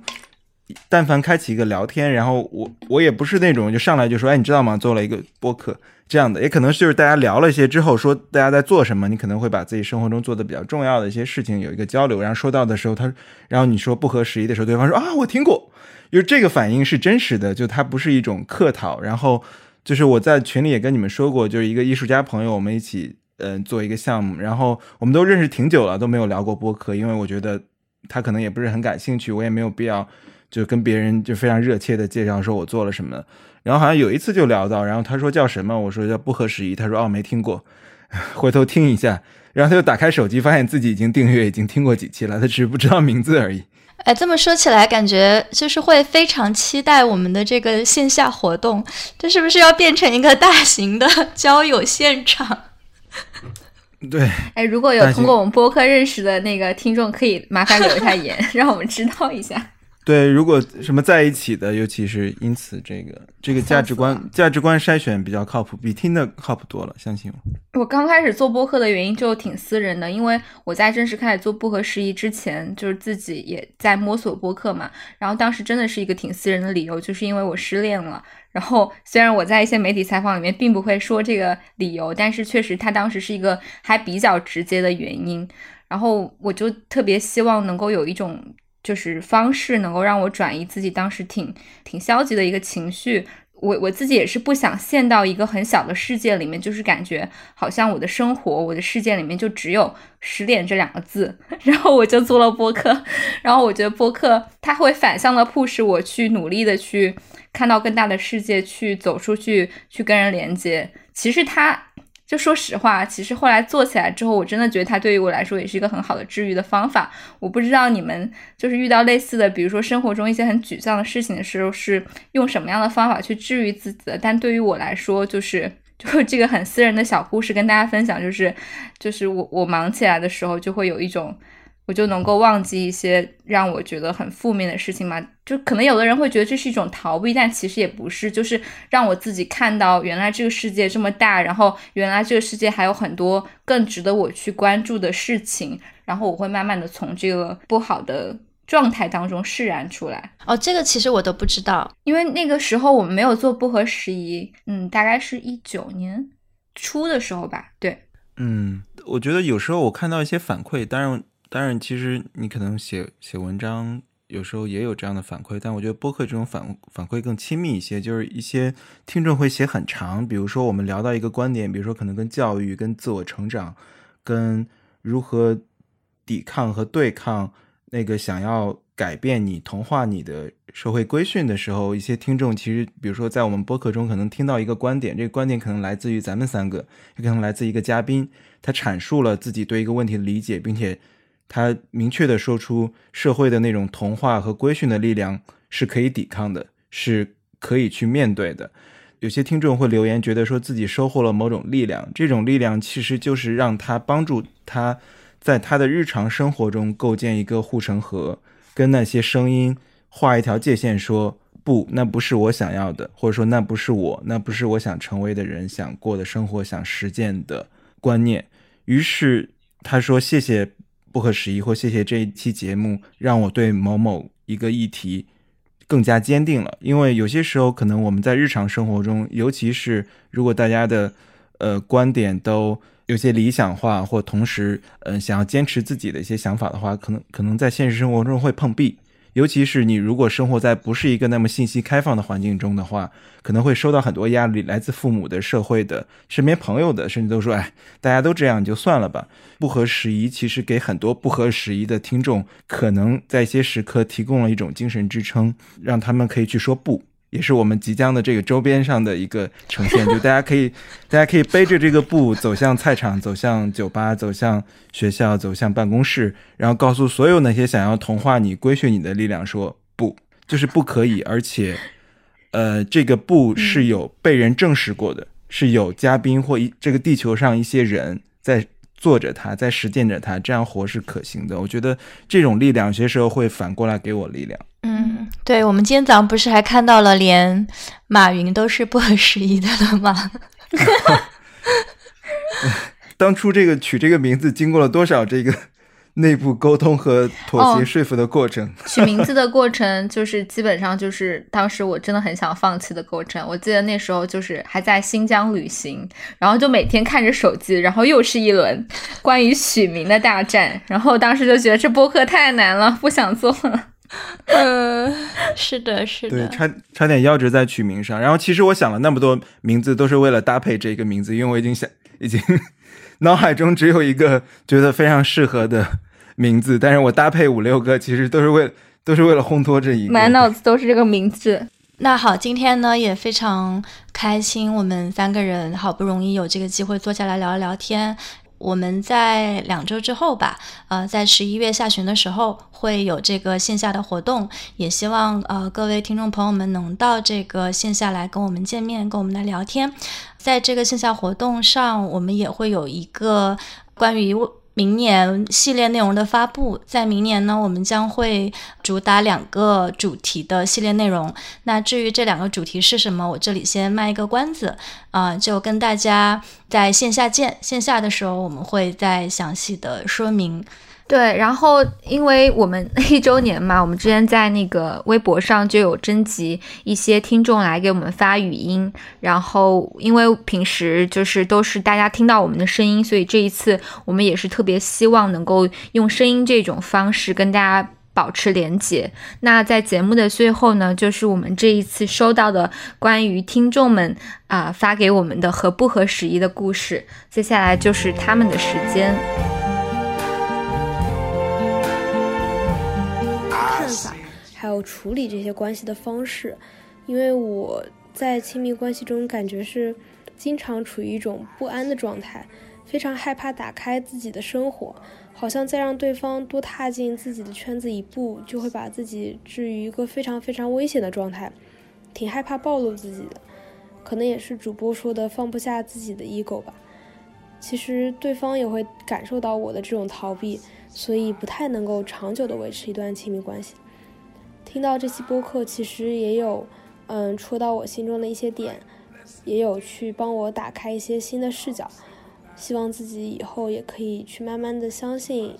但凡开启一个聊天，然后我我也不是那种就上来就说，哎，你知道吗？做了一个播客这样的，也可能就是大家聊了一些之后，说大家在做什么，你可能会把自己生活中做的比较重要的一些事情有一个交流，然后说到的时候，他然后你说不合时宜的时候，对方说啊，我听过，就是这个反应是真实的，就它不是一种客套，然后。就是我在群里也跟你们说过，就是一个艺术家朋友，我们一起嗯做一个项目，然后我们都认识挺久了，都没有聊过播客，因为我觉得他可能也不是很感兴趣，我也没有必要就跟别人就非常热切的介绍说我做了什么。然后好像有一次就聊到，然后他说叫什么，我说叫不合时宜，他说哦没听过，[laughs] 回头听一下，然后他就打开手机，发现自己已经订阅已经听过几期了，他只是不知道名字而已。哎，这么说起来，感觉就是会非常期待我们的这个线下活动，这是不是要变成一个大型的 [laughs] 交友现场？[laughs] 对。哎，如果有通过我们播客认识的那个听众，可以麻烦留一下言，[laughs] 让我们知道一下。对，如果什么在一起的，尤其是因此这个这个价值观价值观筛选比较靠谱，比听的靠谱多了，相信我。我刚开始做播客的原因就挺私人的，因为我在正式开始做不合时宜之前，就是自己也在摸索播客嘛。然后当时真的是一个挺私人的理由，就是因为我失恋了。然后虽然我在一些媒体采访里面并不会说这个理由，但是确实他当时是一个还比较直接的原因。然后我就特别希望能够有一种。就是方式能够让我转移自己当时挺挺消极的一个情绪，我我自己也是不想陷到一个很小的世界里面，就是感觉好像我的生活我的世界里面就只有十点这两个字，[laughs] 然后我就做了播客，然后我觉得播客它会反向的促使我去努力的去看到更大的世界，去走出去，去跟人连接。其实它。就说实话，其实后来做起来之后，我真的觉得它对于我来说也是一个很好的治愈的方法。我不知道你们就是遇到类似的，比如说生活中一些很沮丧的事情的时候，是用什么样的方法去治愈自己的？但对于我来说，就是就这个很私人的小故事跟大家分享，就是就是我我忙起来的时候，就会有一种。我就能够忘记一些让我觉得很负面的事情嘛？就可能有的人会觉得这是一种逃避，但其实也不是，就是让我自己看到原来这个世界这么大，然后原来这个世界还有很多更值得我去关注的事情，然后我会慢慢的从这个不好的状态当中释然出来。哦，这个其实我都不知道，因为那个时候我们没有做不合时宜，嗯，大概是一九年初的时候吧。对，嗯，我觉得有时候我看到一些反馈，当然。当然，其实你可能写写文章，有时候也有这样的反馈，但我觉得播客这种反反馈更亲密一些。就是一些听众会写很长，比如说我们聊到一个观点，比如说可能跟教育、跟自我成长、跟如何抵抗和对抗那个想要改变你、同化你的社会规训的时候，一些听众其实，比如说在我们播客中可能听到一个观点，这个观点可能来自于咱们三个，也可能来自一个嘉宾，他阐述了自己对一个问题的理解，并且。他明确的说出，社会的那种同化和规训的力量是可以抵抗的，是可以去面对的。有些听众会留言，觉得说自己收获了某种力量，这种力量其实就是让他帮助他在他的日常生活中构建一个护城河，跟那些声音画一条界限，说不，那不是我想要的，或者说那不是我，那不是我想成为的人，想过的生活，想实践的观念。于是他说：“谢谢不合时宜，或谢谢这一期节目，让我对某某一个议题。”更加坚定了，因为有些时候可能我们在日常生活中，尤其是如果大家的呃观点都有些理想化，或同时嗯想要坚持自己的一些想法的话，可能可能在现实生活中会碰壁。尤其是你如果生活在不是一个那么信息开放的环境中的话，可能会受到很多压力，来自父母的、社会的、身边朋友的，甚至都说：“哎，大家都这样，就算了吧。”不合时宜，其实给很多不合时宜的听众，可能在一些时刻提供了一种精神支撑，让他们可以去说不。也是我们即将的这个周边上的一个呈现，就大家可以，大家可以背着这个布走向菜场，走向酒吧，走向学校，走向办公室，然后告诉所有那些想要同化你、规训你的力量说不，就是不可以。而且，呃，这个布是有被人证实过的，是有嘉宾或一这个地球上一些人在。做着它，在实践着它，这样活是可行的。我觉得这种力量有些时候会反过来给我力量。嗯，对，我们今天早上不是还看到了，连马云都是不合时宜的了吗？[laughs] 当初这个取这个名字，经过了多少这个？内部沟通和妥协说服的过程，取名字的过程就是基本上就是当时我真的很想放弃的过程。我记得那时候就是还在新疆旅行，然后就每天看着手机，然后又是一轮关于取名的大战。然后当时就觉得这播客太难了，不想做了。嗯，是的，是的，对，差差点夭折在取名上。然后其实我想了那么多名字，都是为了搭配这个名字，因为我已经想已经 [laughs] 脑海中只有一个觉得非常适合的。名字，但是我搭配五六个，其实都是为都是为了烘托这一个，满脑子都是这个名字。[laughs] 那好，今天呢也非常开心，我们三个人好不容易有这个机会坐下来聊一聊天。我们在两周之后吧，呃，在十一月下旬的时候会有这个线下的活动，也希望呃各位听众朋友们能到这个线下来跟我们见面，跟我们来聊天。在这个线下活动上，我们也会有一个关于。明年系列内容的发布，在明年呢，我们将会主打两个主题的系列内容。那至于这两个主题是什么，我这里先卖一个关子，啊，就跟大家在线下见。线下的时候，我们会再详细的说明。对，然后因为我们 [laughs] 一周年嘛，我们之前在那个微博上就有征集一些听众来给我们发语音，然后因为平时就是都是大家听到我们的声音，所以这一次我们也是特别希望能够用声音这种方式跟大家保持连接。那在节目的最后呢，就是我们这一次收到的关于听众们啊发给我们的合不合时宜的故事，接下来就是他们的时间。还有处理这些关系的方式，因为我在亲密关系中感觉是经常处于一种不安的状态，非常害怕打开自己的生活，好像再让对方多踏进自己的圈子一步，就会把自己置于一个非常非常危险的状态，挺害怕暴露自己的，可能也是主播说的放不下自己的 ego 吧。其实对方也会感受到我的这种逃避，所以不太能够长久的维持一段亲密关系。听到这期播客，其实也有，嗯，戳到我心中的一些点，也有去帮我打开一些新的视角。希望自己以后也可以去慢慢的相信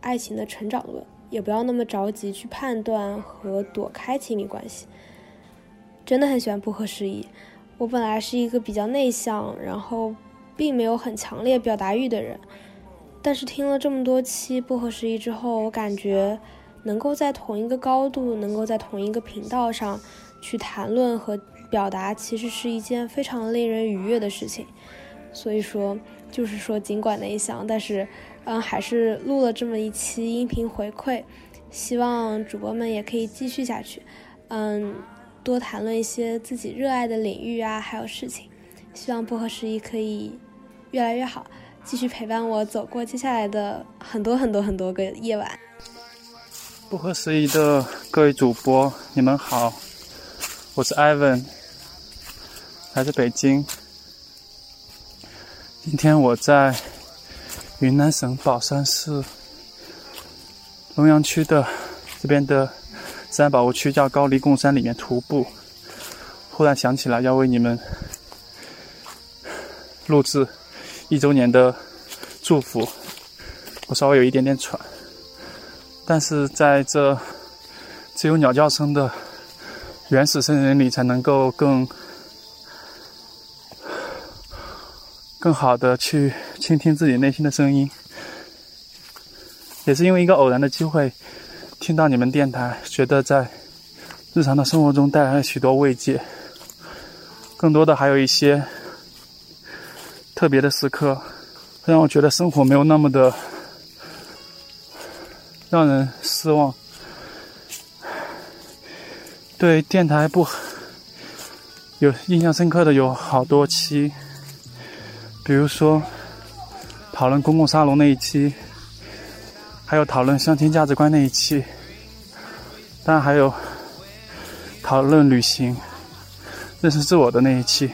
爱情的成长论，也不要那么着急去判断和躲开亲密关系。真的很喜欢不合时宜。我本来是一个比较内向，然后并没有很强烈表达欲的人，但是听了这么多期不合时宜之后，我感觉。能够在同一个高度，能够在同一个频道上去谈论和表达，其实是一件非常令人愉悦的事情。所以说，就是说，尽管内向，但是，嗯，还是录了这么一期音频回馈，希望主播们也可以继续下去，嗯，多谈论一些自己热爱的领域啊，还有事情。希望不合时宜可以越来越好，继续陪伴我走过接下来的很多很多很多个夜晚。不合时宜的各位主播，你们好，我是 Ivan。来自北京。今天我在云南省保山市龙阳区的这边的自然保护区，叫高黎贡山里面徒步。忽然想起来要为你们录制一周年的祝福，我稍微有一点点喘，但是在这只有鸟叫声的原始森林里，才能够更。更好的去倾听自己内心的声音，也是因为一个偶然的机会，听到你们电台，觉得在日常的生活中带来了许多慰藉。更多的还有一些特别的时刻，让我觉得生活没有那么的让人失望。对电台不有印象深刻的有好多期。比如说，讨论公共沙龙那一期，还有讨论相亲价值观那一期，当然还有讨论旅行、认识自我的那一期。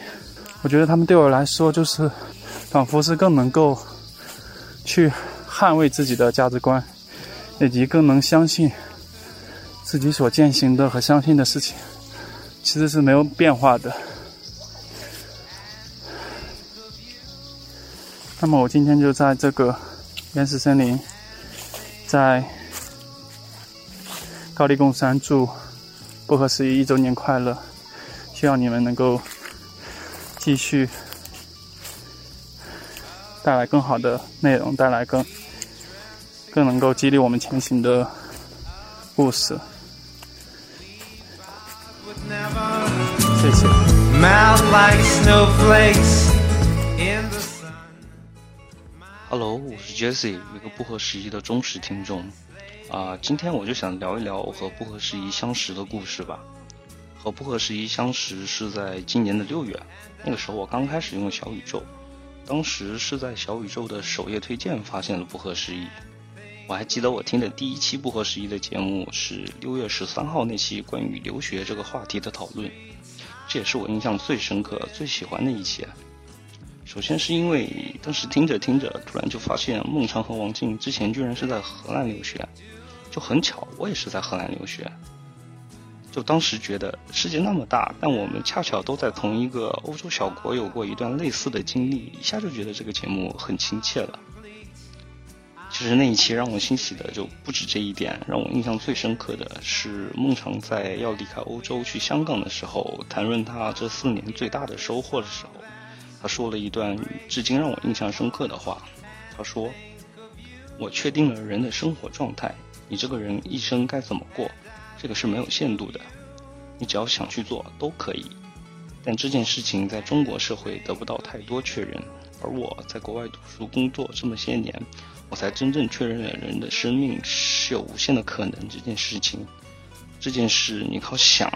我觉得他们对我来说，就是仿佛是更能够去捍卫自己的价值观，以及更能相信自己所践行的和相信的事情，其实是没有变化的。那么我今天就在这个原始森林，在高黎贡山祝不合时宜一周年快乐！希望你们能够继续带来更好的内容，带来更更能够激励我们前行的故事。谢谢。Hello，我是 Jesse，一个不合时宜的忠实听众。啊，今天我就想聊一聊我和不合时宜相识的故事吧。和不合时宜相识是在今年的六月，那个时候我刚开始用小宇宙，当时是在小宇宙的首页推荐发现了不合时宜。我还记得我听的第一期不合时宜的节目是六月十三号那期关于留学这个话题的讨论，这也是我印象最深刻、最喜欢的一期。首先是因为当时听着听着，突然就发现孟尝和王静之前居然是在荷兰留学，就很巧，我也是在荷兰留学。就当时觉得世界那么大，但我们恰巧都在同一个欧洲小国有过一段类似的经历，一下就觉得这个节目很亲切了。其实那一期让我欣喜的就不止这一点，让我印象最深刻的是孟尝在要离开欧洲去香港的时候，谈论他这四年最大的收获的时候。他说了一段至今让我印象深刻的话。他说：“我确定了人的生活状态，你这个人一生该怎么过，这个是没有限度的。你只要想去做都可以。但这件事情在中国社会得不到太多确认，而我在国外读书工作这么些年，我才真正确认了人的生命是有无限的可能这件事情。这件事你靠想、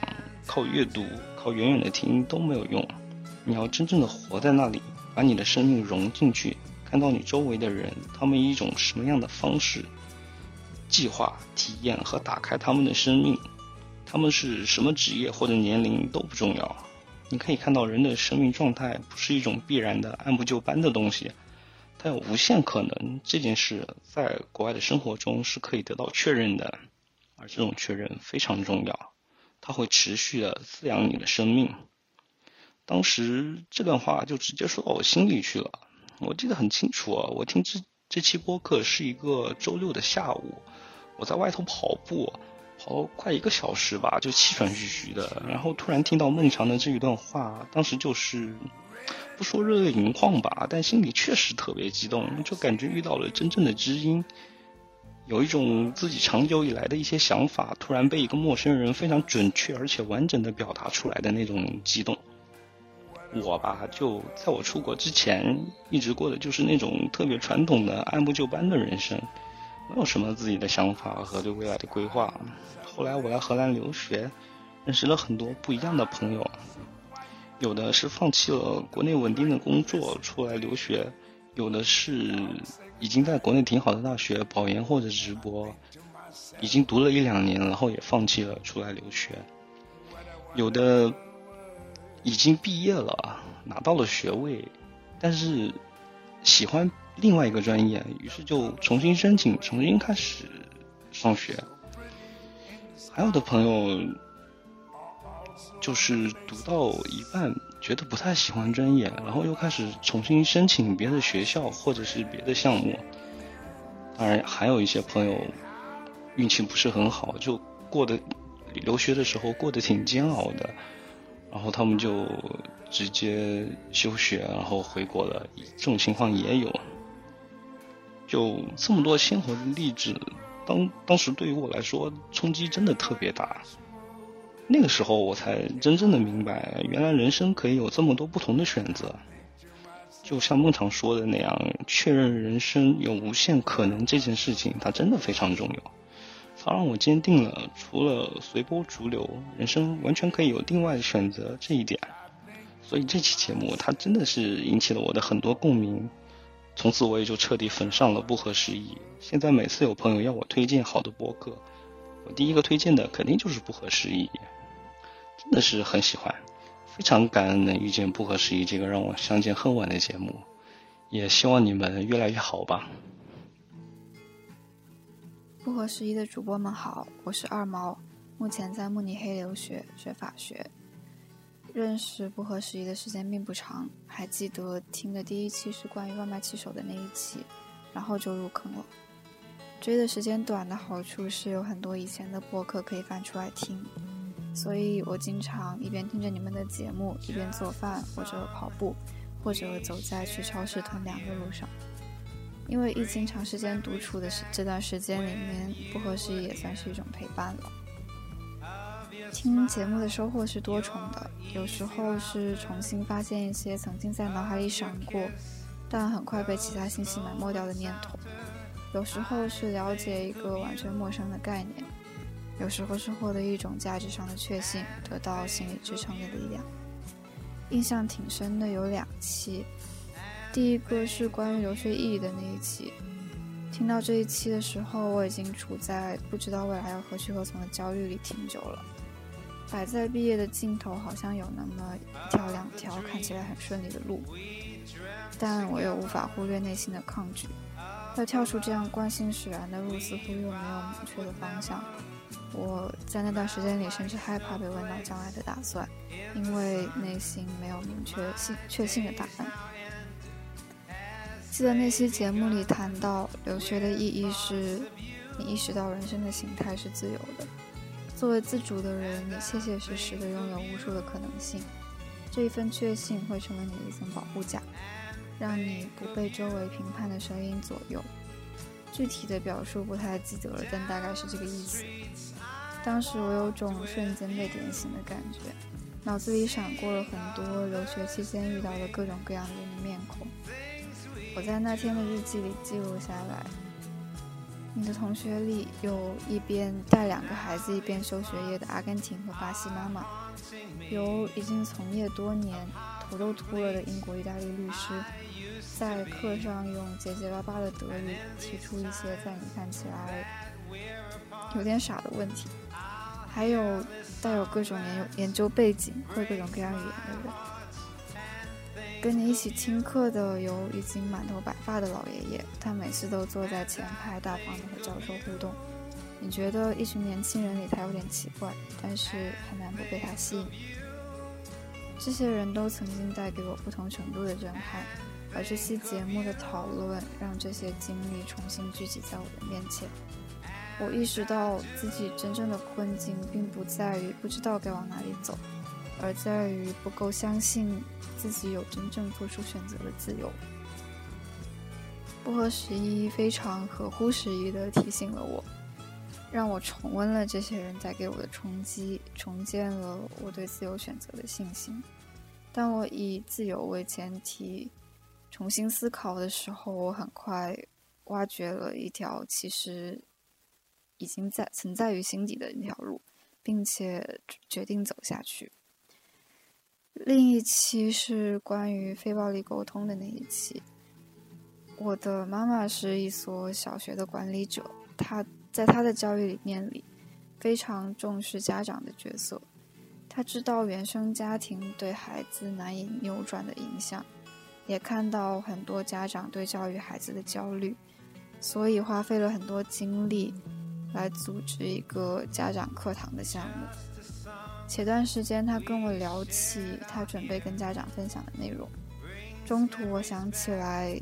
靠阅读、靠远远的听都没有用。”你要真正的活在那里，把你的生命融进去，看到你周围的人，他们以一种什么样的方式计划、体验和打开他们的生命，他们是什么职业或者年龄都不重要。你可以看到人的生命状态不是一种必然的按部就班的东西，但无限可能。这件事在国外的生活中是可以得到确认的，而这种确认非常重要，它会持续的滋养你的生命。当时这段话就直接说到我心里去了，我记得很清楚啊。我听这这期播客是一个周六的下午，我在外头跑步，跑快一个小时吧，就气喘吁吁的。然后突然听到孟尝的这一段话，当时就是不说热泪盈眶吧，但心里确实特别激动，就感觉遇到了真正的知音，有一种自己长久以来的一些想法，突然被一个陌生人非常准确而且完整的表达出来的那种激动。我吧，就在我出国之前，一直过的就是那种特别传统的按部就班的人生，没有什么自己的想法和对未来的规划。后来我来荷兰留学，认识了很多不一样的朋友，有的是放弃了国内稳定的工作出来留学，有的是已经在国内挺好的大学保研或者直播，已经读了一两年，然后也放弃了出来留学，有的。已经毕业了，拿到了学位，但是喜欢另外一个专业，于是就重新申请，重新开始上学。还有的朋友就是读到一半觉得不太喜欢专业，然后又开始重新申请别的学校或者是别的项目。当然，还有一些朋友运气不是很好，就过得留学的时候过得挺煎熬的，然后他们就直接休学，然后回国了。这种情况也有。就这么多鲜活的例子。当当时对于我来说冲击真的特别大，那个时候我才真正的明白，原来人生可以有这么多不同的选择。就像孟常说的那样，确认人生有无限可能这件事情，它真的非常重要。它让我坚定了，除了随波逐流，人生完全可以有另外的选择这一点。所以这期节目，它真的是引起了我的很多共鸣。从此我也就彻底粉上了不合时宜。现在每次有朋友要我推荐好的播客，我第一个推荐的肯定就是不合时宜，真的是很喜欢，非常感恩能遇见不合时宜这个让我相见恨晚的节目，也希望你们越来越好吧。不合时宜的主播们好，我是二毛，目前在慕尼黑留学学法学。认识不合时宜的时间并不长，还记得听的第一期是关于外卖骑手的那一期，然后就入坑了。追的时间短的好处是有很多以前的播客可以翻出来听，所以我经常一边听着你们的节目，一边做饭或者跑步，或者走在去超市囤粮的路上。因为疫情长时间独处的时这段时间里面，不合时宜也算是一种陪伴了。听节目的收获是多重的，有时候是重新发现一些曾经在脑海里闪过，但很快被其他信息埋没掉的念头；有时候是了解一个完全陌生的概念；有时候是获得一种价值上的确信，得到心理支撑的力量。印象挺深的有两期，第一个是关于留学意义的那一期。听到这一期的时候，我已经处在不知道未来要何去何从的焦虑里挺久了。摆在毕业的尽头，好像有那么一条两条看起来很顺利的路，但我又无法忽略内心的抗拒。要跳出这样惯性使然的路，似乎又没有明确的方向。我在那段时间里，甚至害怕被问到将来的打算，因为内心没有明确信确信的答案。记得那期节目里谈到，留学的意义是，你意识到人生的形态是自由的。作为自主的人，你切切实实的拥有无数的可能性，这一份确信会成为你的一层保护甲，让你不被周围评判的声音左右。具体的表述不太记得了，但大概是这个意思。当时我有种瞬间被点醒的感觉，脑子里闪过了很多留学期间遇到的各种各样的面孔。我在那天的日记里记录下来。你的同学里有一边带两个孩子一边修学业的阿根廷和巴西妈妈，有已经从业多年、头都秃了的英国、意大利律师，在课上用结结巴巴的德语提出一些在你看起来有点傻的问题，还有带有各种研研究背景、会各种各样语言的人。跟你一起听课的有已经满头白发的老爷爷，他每次都坐在前排，大方的和教授互动。你觉得一群年轻人里他有点奇怪，但是很难不被他吸引。这些人都曾经带给我不同程度的震撼，而这期节目的讨论让这些经历重新聚集在我的面前。我意识到自己真正的困境，并不在于不知道该往哪里走。而在于不够相信自己有真正做出选择的自由。不合时宜，非常合乎时宜地提醒了我，让我重温了这些人带给我的冲击，重建了我对自由选择的信心。当我以自由为前提重新思考的时候，我很快挖掘了一条其实已经在存在于心底的一条路，并且决定走下去。另一期是关于非暴力沟通的那一期。我的妈妈是一所小学的管理者，她在她的教育理念里非常重视家长的角色。她知道原生家庭对孩子难以扭转的影响，也看到很多家长对教育孩子的焦虑，所以花费了很多精力来组织一个家长课堂的项目。前段时间，他跟我聊起他准备跟家长分享的内容，中途我想起来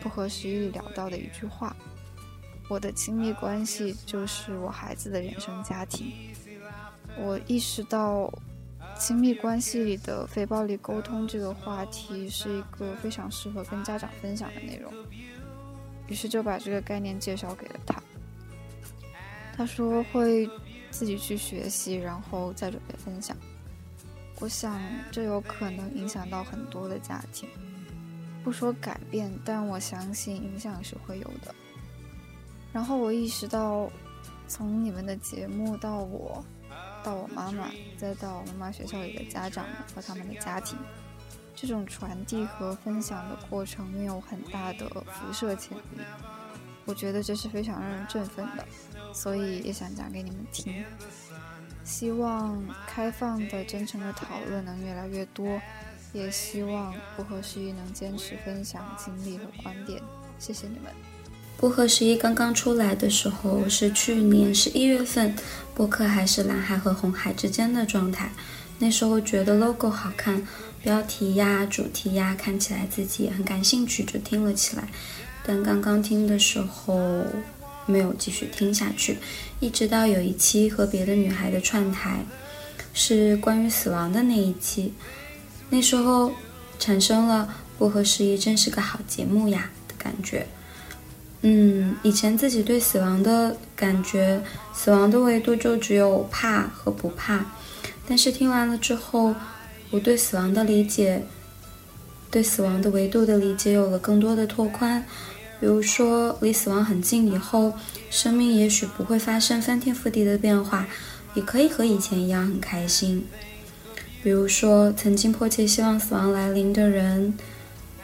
不合时宜聊到的一句话：“我的亲密关系就是我孩子的原生家庭。”我意识到。亲密关系里的非暴力沟通这个话题是一个非常适合跟家长分享的内容，于是就把这个概念介绍给了他。他说会自己去学习，然后再准备分享。我想这有可能影响到很多的家庭，不说改变，但我相信影响是会有的。然后我意识到，从你们的节目到我。到我妈妈，再到我妈妈学校里的家长们和他们的家庭，这种传递和分享的过程拥有很大的辐射潜力。我觉得这是非常让人振奋的，所以也想讲给你们听。希望开放的、真诚的讨论能越来越多，也希望不合时宜能坚持分享经历和观点。谢谢你们。不合时宜刚刚出来的时候是去年十一月份，播客还是蓝海和红海之间的状态。那时候觉得 logo 好看，标题呀、主题呀，看起来自己也很感兴趣，就听了起来。但刚刚听的时候没有继续听下去，一直到有一期和别的女孩的串台，是关于死亡的那一期，那时候产生了不合时宜真是个好节目呀的感觉。嗯，以前自己对死亡的感觉，死亡的维度就只有怕和不怕。但是听完了之后，我对死亡的理解，对死亡的维度的理解有了更多的拓宽。比如说，离死亡很近以后，生命也许不会发生翻天覆地的变化，也可以和以前一样很开心。比如说，曾经迫切希望死亡来临的人，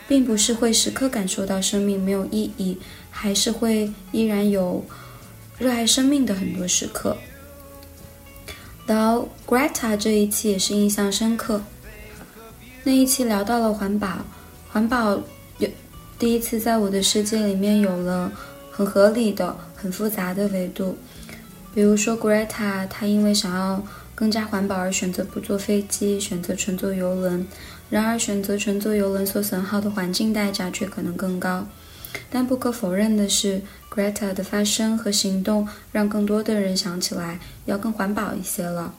并不是会时刻感受到生命没有意义。还是会依然有热爱生命的很多时刻。到 Greta 这一期也是印象深刻。那一期聊到了环保，环保第一次在我的世界里面有了很合理的、很复杂的维度。比如说 Greta，她因为想要更加环保而选择不坐飞机，选择乘坐游轮。然而，选择乘坐游轮所损耗的环境代价却可能更高。但不可否认的是，Greta 的发声和行动让更多的人想起来要更环保一些了。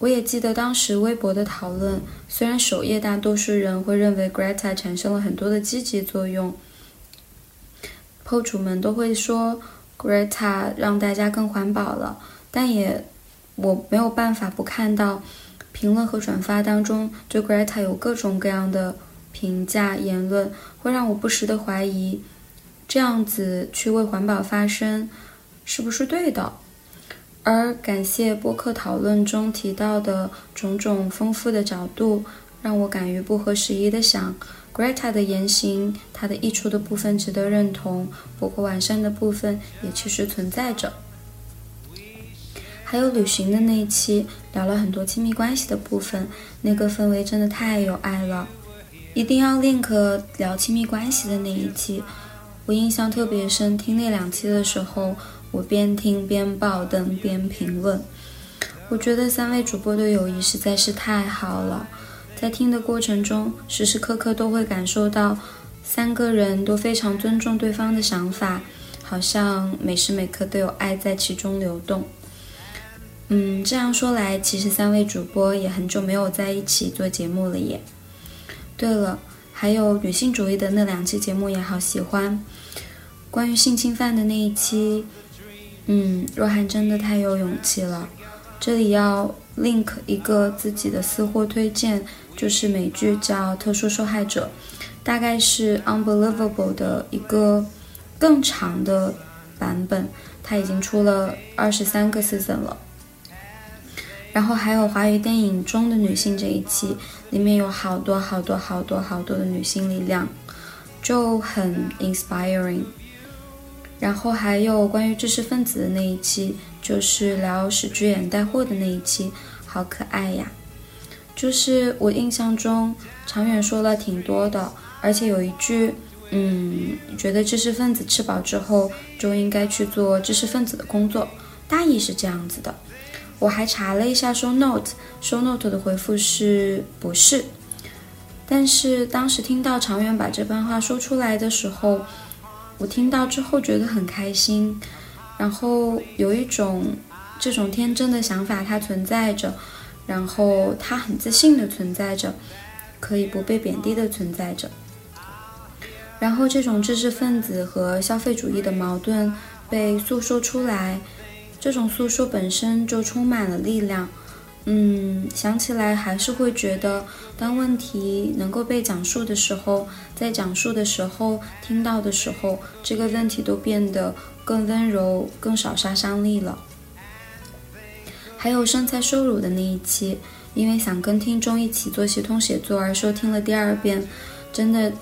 我也记得当时微博的讨论，虽然首页大多数人会认为 Greta 产生了很多的积极作用，PO 主们都会说 Greta 让大家更环保了，但也我没有办法不看到评论和转发当中对 Greta 有各种各样的。评价言论会让我不时的怀疑，这样子去为环保发声是不是对的？而感谢播客讨论中提到的种种丰富的角度，让我敢于不合时宜的想，Greta 的言行，它的溢出的部分值得认同，不过完善的部分也确实存在着。还有旅行的那一期，聊了很多亲密关系的部分，那个氛围真的太有爱了。一定要 link 聊亲密关系的那一期，我印象特别深。听那两期的时候，我边听边爆灯边评论。我觉得三位主播的友谊实在是太好了，在听的过程中，时时刻刻都会感受到三个人都非常尊重对方的想法，好像每时每刻都有爱在其中流动。嗯，这样说来，其实三位主播也很久没有在一起做节目了耶。对了，还有女性主义的那两期节目也好喜欢。关于性侵犯的那一期，嗯，若涵真的太有勇气了。这里要 link 一个自己的私货推荐，就是美剧叫《特殊受害者》，大概是 Unbelievable 的一个更长的版本，它已经出了二十三个 season 了。然后还有华语电影中的女性这一期，里面有好多好多好多好多的女性力量，就很 inspiring。然后还有关于知识分子的那一期，就是聊史剧演带货的那一期，好可爱呀。就是我印象中，长远说了挺多的，而且有一句，嗯，觉得知识分子吃饱之后就应该去做知识分子的工作，大意是这样子的。我还查了一下收 note，收 note 的回复是不是？但是当时听到长远把这番话说出来的时候，我听到之后觉得很开心，然后有一种这种天真的想法它存在着。然后它很自信的存在着，可以不被贬低的存在着。然后这种知识分子和消费主义的矛盾被诉说出来，这种诉说本身就充满了力量。嗯，想起来还是会觉得，当问题能够被讲述的时候，在讲述的时候听到的时候，这个问题都变得更温柔、更少杀伤力了。还有生菜收辱的那一期，因为想跟听众一起做系统写作而收听了第二遍，真的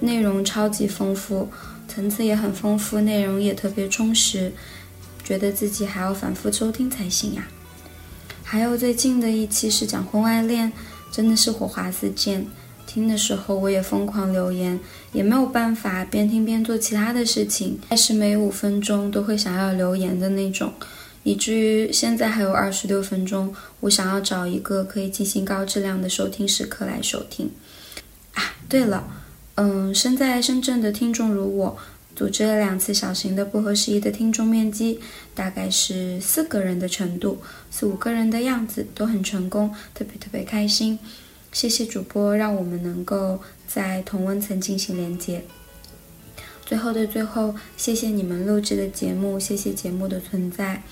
内容超级丰富，层次也很丰富，内容也特别充实，觉得自己还要反复收听才行呀。还有最近的一期是讲婚外恋，真的是火花四溅，听的时候我也疯狂留言，也没有办法边听边做其他的事情，但是每五分钟都会想要留言的那种。以至于现在还有二十六分钟，我想要找一个可以进行高质量的收听时刻来收听。啊，对了，嗯，身在深圳的听众如我，组织了两次小型的不合时宜的听众面基，大概是四个人的程度，四五个人的样子，都很成功，特别特别开心。谢谢主播，让我们能够在同温层进行连接。最后的最后，谢谢你们录制的节目，谢谢节目的存在。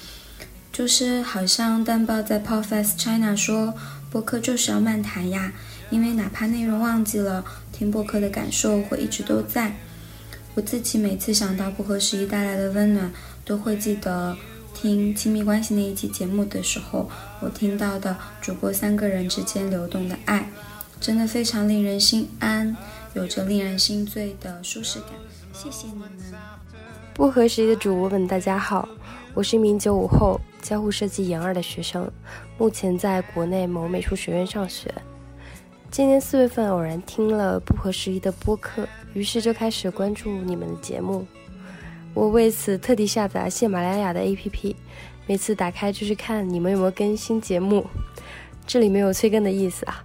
就是好像蛋报在 p o f e s t China 说，播客就是要慢谈呀，因为哪怕内容忘记了，听播客的感受会一直都在。我自己每次想到不合时宜带来的温暖，都会记得听亲密关系那一期节目的时候，我听到的主播三个人之间流动的爱，真的非常令人心安，有着令人心醉的舒适感。谢谢你们，不合时宜的主播们，大家好。我是一名九五后交互设计研二的学生，目前在国内某美术学院上学。今年四月份偶然听了不合时宜的播客，于是就开始关注你们的节目。我为此特地下载喜马拉雅的 APP，每次打开就是看你们有没有更新节目。这里没有催更的意思啊。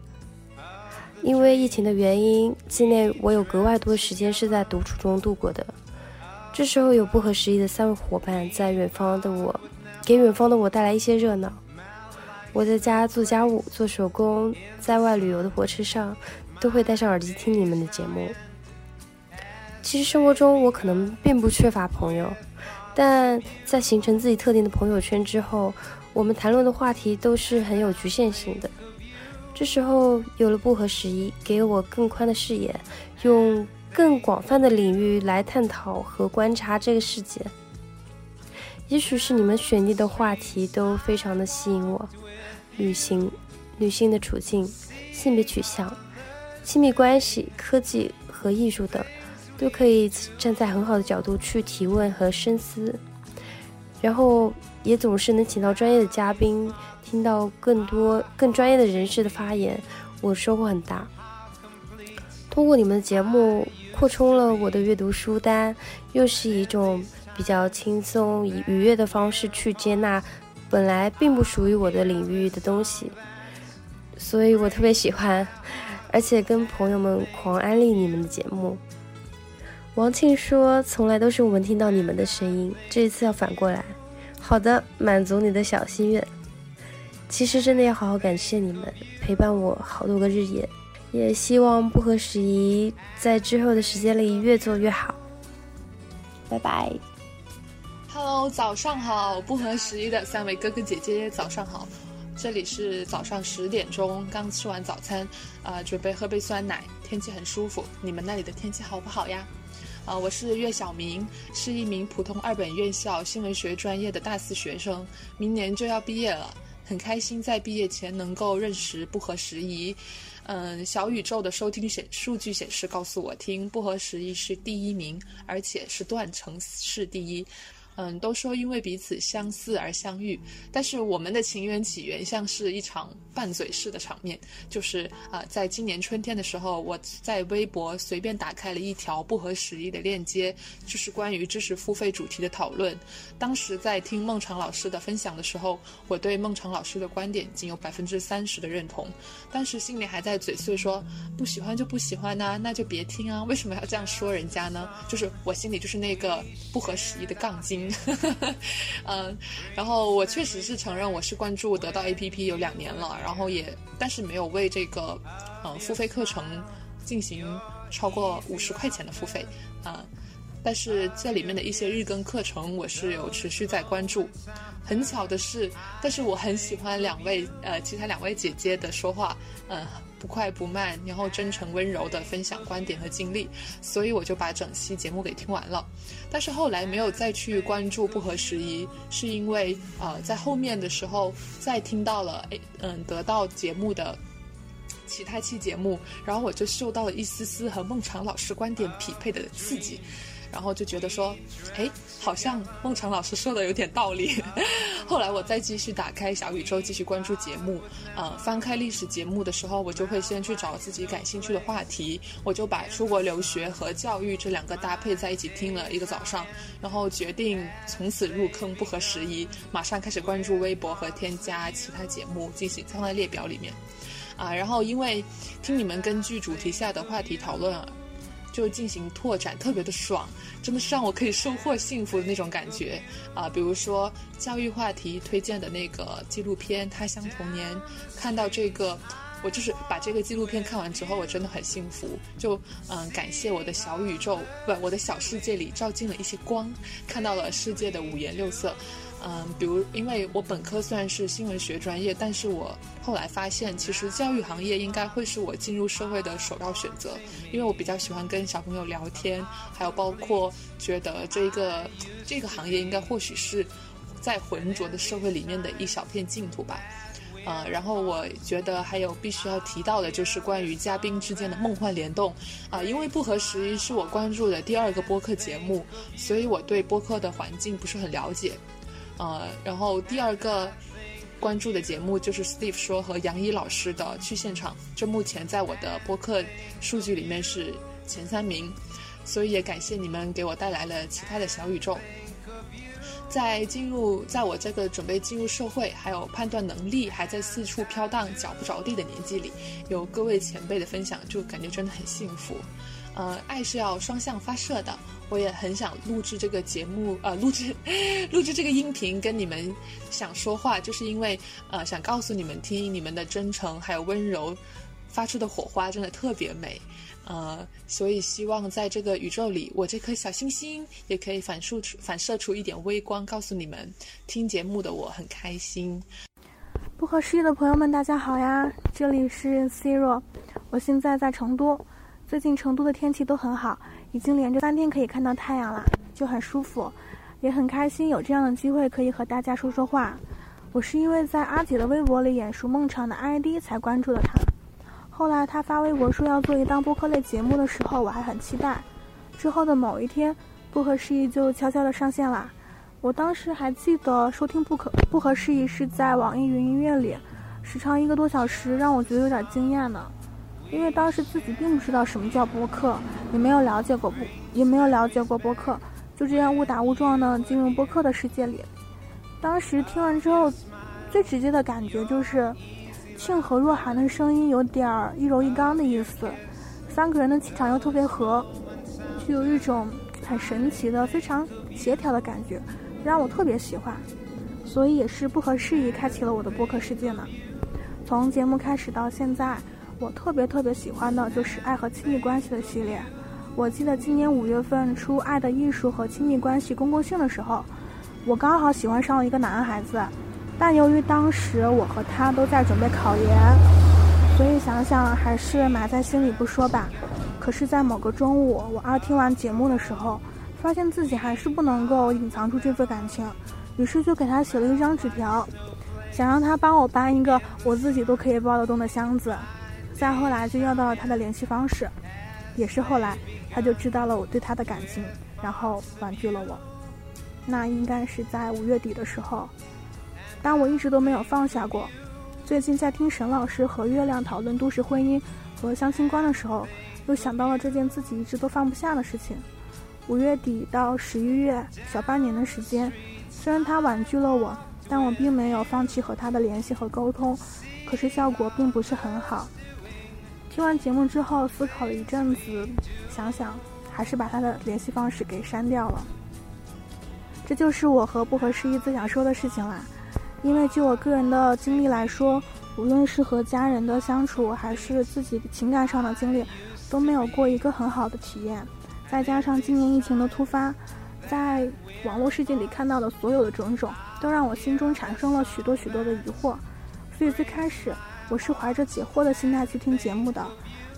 因为疫情的原因，境内我有格外多的时间是在独处中度过的。这时候有不合时宜的三位伙伴在远方的我，给远方的我带来一些热闹。我在家做家务、做手工，在外旅游的火车上，都会戴上耳机听你们的节目。其实生活中我可能并不缺乏朋友，但在形成自己特定的朋友圈之后，我们谈论的话题都是很有局限性的。这时候有了不合时宜，给我更宽的视野，用。更广泛的领域来探讨和观察这个世界，也许是你们选定的话题都非常的吸引我，旅行、女性的处境、性别取向、亲密关系、科技和艺术等，都可以站在很好的角度去提问和深思，然后也总是能请到专业的嘉宾，听到更多更专业的人士的发言，我收获很大。通过你们的节目。扩充了我的阅读书单，又是一种比较轻松、以愉悦的方式去接纳本来并不属于我的领域的东西，所以我特别喜欢，而且跟朋友们狂安利你们的节目。王庆说：“从来都是我们听到你们的声音，这一次要反过来。”好的，满足你的小心愿。其实真的要好好感谢你们陪伴我好多个日夜。也希望不合时宜在之后的时间里越做越好。拜拜。Hello，早上好，不合时宜的三位哥哥姐姐，早上好。这里是早上十点钟，刚吃完早餐，啊，准备喝杯酸奶。天气很舒服，你们那里的天气好不好呀？啊，我是岳晓明，是一名普通二本院校新闻学专业的大四学生，明年就要毕业了，很开心在毕业前能够认识不合时宜。嗯，小宇宙的收听显数据显示告诉我，听不合时宜是第一名，而且是断层式第一。嗯，都说因为彼此相似而相遇，但是我们的情缘起源像是一场拌嘴式的场面，就是啊，在今年春天的时候，我在微博随便打开了一条不合时宜的链接，就是关于知识付费主题的讨论。当时在听孟尝老师的分享的时候，我对孟尝老师的观点仅有百分之三十的认同，当时心里还在嘴碎说不喜欢就不喜欢呐，那就别听啊，为什么要这样说人家呢？就是我心里就是那个不合时宜的杠精。嗯，[laughs] 然后我确实是承认我是关注得到 APP 有两年了，然后也但是没有为这个嗯付费课程进行超过五十块钱的付费啊，但是这里面的一些日更课程我是有持续在关注。很巧的是，但是我很喜欢两位呃其他两位姐姐的说话，嗯。不快不慢，然后真诚温柔的分享观点和经历，所以我就把整期节目给听完了。但是后来没有再去关注不合时宜，是因为呃在后面的时候再听到了诶嗯得到节目的其他期节目，然后我就受到了一丝丝和孟尝老师观点匹配的刺激。然后就觉得说，哎，好像孟尝老师说的有点道理。[laughs] 后来我再继续打开小宇宙，继续关注节目。呃，翻开历史节目的时候，我就会先去找自己感兴趣的话题，我就把出国留学和教育这两个搭配在一起听了一个早上，然后决定从此入坑不合时宜，马上开始关注微博和添加其他节目进行放在列表里面。啊，然后因为听你们根据主题下的话题讨论。就进行拓展，特别的爽，真的是让我可以收获幸福的那种感觉啊！比如说教育话题推荐的那个纪录片《他乡童年》，看到这个，我就是把这个纪录片看完之后，我真的很幸福。就嗯，感谢我的小宇宙，不，我的小世界里照进了一些光，看到了世界的五颜六色。嗯，比如，因为我本科虽然是新闻学专业，但是我后来发现，其实教育行业应该会是我进入社会的首要选择，因为我比较喜欢跟小朋友聊天，还有包括觉得这个这个行业应该或许是在浑浊的社会里面的一小片净土吧。呃，然后我觉得还有必须要提到的就是关于嘉宾之间的梦幻联动，啊，因为不合时宜是我关注的第二个播客节目，所以我对播客的环境不是很了解。呃，然后第二个关注的节目就是 Steve 说和杨一老师的去现场，这目前在我的播客数据里面是前三名，所以也感谢你们给我带来了其他的小宇宙。在进入，在我这个准备进入社会，还有判断能力还在四处飘荡、脚不着地的年纪里，有各位前辈的分享，就感觉真的很幸福。呃，爱是要双向发射的。我也很想录制这个节目，呃，录制 [laughs] 录制这个音频，跟你们想说话，就是因为呃，想告诉你们听，你们的真诚还有温柔发出的火花真的特别美，呃，所以希望在这个宇宙里，我这颗小星星也可以反射出反射出一点微光，告诉你们听节目的我很开心。不合时宜的朋友们，大家好呀，这里是 Zero，我现在在成都。最近成都的天气都很好，已经连着三天可以看到太阳了，就很舒服，也很开心有这样的机会可以和大家说说话。我是因为在阿姐的微博里眼熟孟尝的 ID 才关注了他，后来他发微博说要做一档播客类节目的时候，我还很期待。之后的某一天，不合时宜就悄悄的上线了。我当时还记得收听不可不合时宜是在网易云音乐里，时长一个多小时，让我觉得有点惊艳呢。因为当时自己并不知道什么叫播客，也没有了解过播，也没有了解过播客，就这样误打误撞的进入播客的世界里。当时听完之后，最直接的感觉就是，庆和若涵的声音有点儿一柔一刚的意思，三个人的气场又特别合，就有一种很神奇的、非常协调的感觉，让我特别喜欢。所以也是不合时宜开启了我的播客世界呢。从节目开始到现在。我特别特别喜欢的就是爱和亲密关系的系列。我记得今年五月份出《爱的艺术》和亲密关系公共性的时候，我刚好喜欢上了一个男孩子，但由于当时我和他都在准备考研，所以想想还是埋在心里不说吧。可是，在某个中午，我二听完节目的时候，发现自己还是不能够隐藏住这份感情，于是就给他写了一张纸条，想让他帮我搬一个我自己都可以抱得动的箱子。再后来就要到了他的联系方式，也是后来他就知道了我对他的感情，然后婉拒了我。那应该是在五月底的时候。但我一直都没有放下过。最近在听沈老师和月亮讨论都市婚姻和相亲观的时候，又想到了这件自己一直都放不下的事情。五月底到十一月，小半年的时间，虽然他婉拒了我，但我并没有放弃和他的联系和沟通。可是效果并不是很好。听完节目之后，思考了一阵子，想想还是把他的联系方式给删掉了。这就是我和不合时宜最想说的事情啦。因为就我个人的经历来说，无论是和家人的相处，还是自己情感上的经历，都没有过一个很好的体验。再加上今年疫情的突发，在网络世界里看到的所有的种种，都让我心中产生了许多许多的疑惑。所以最开始我是怀着解惑的心态去听节目的，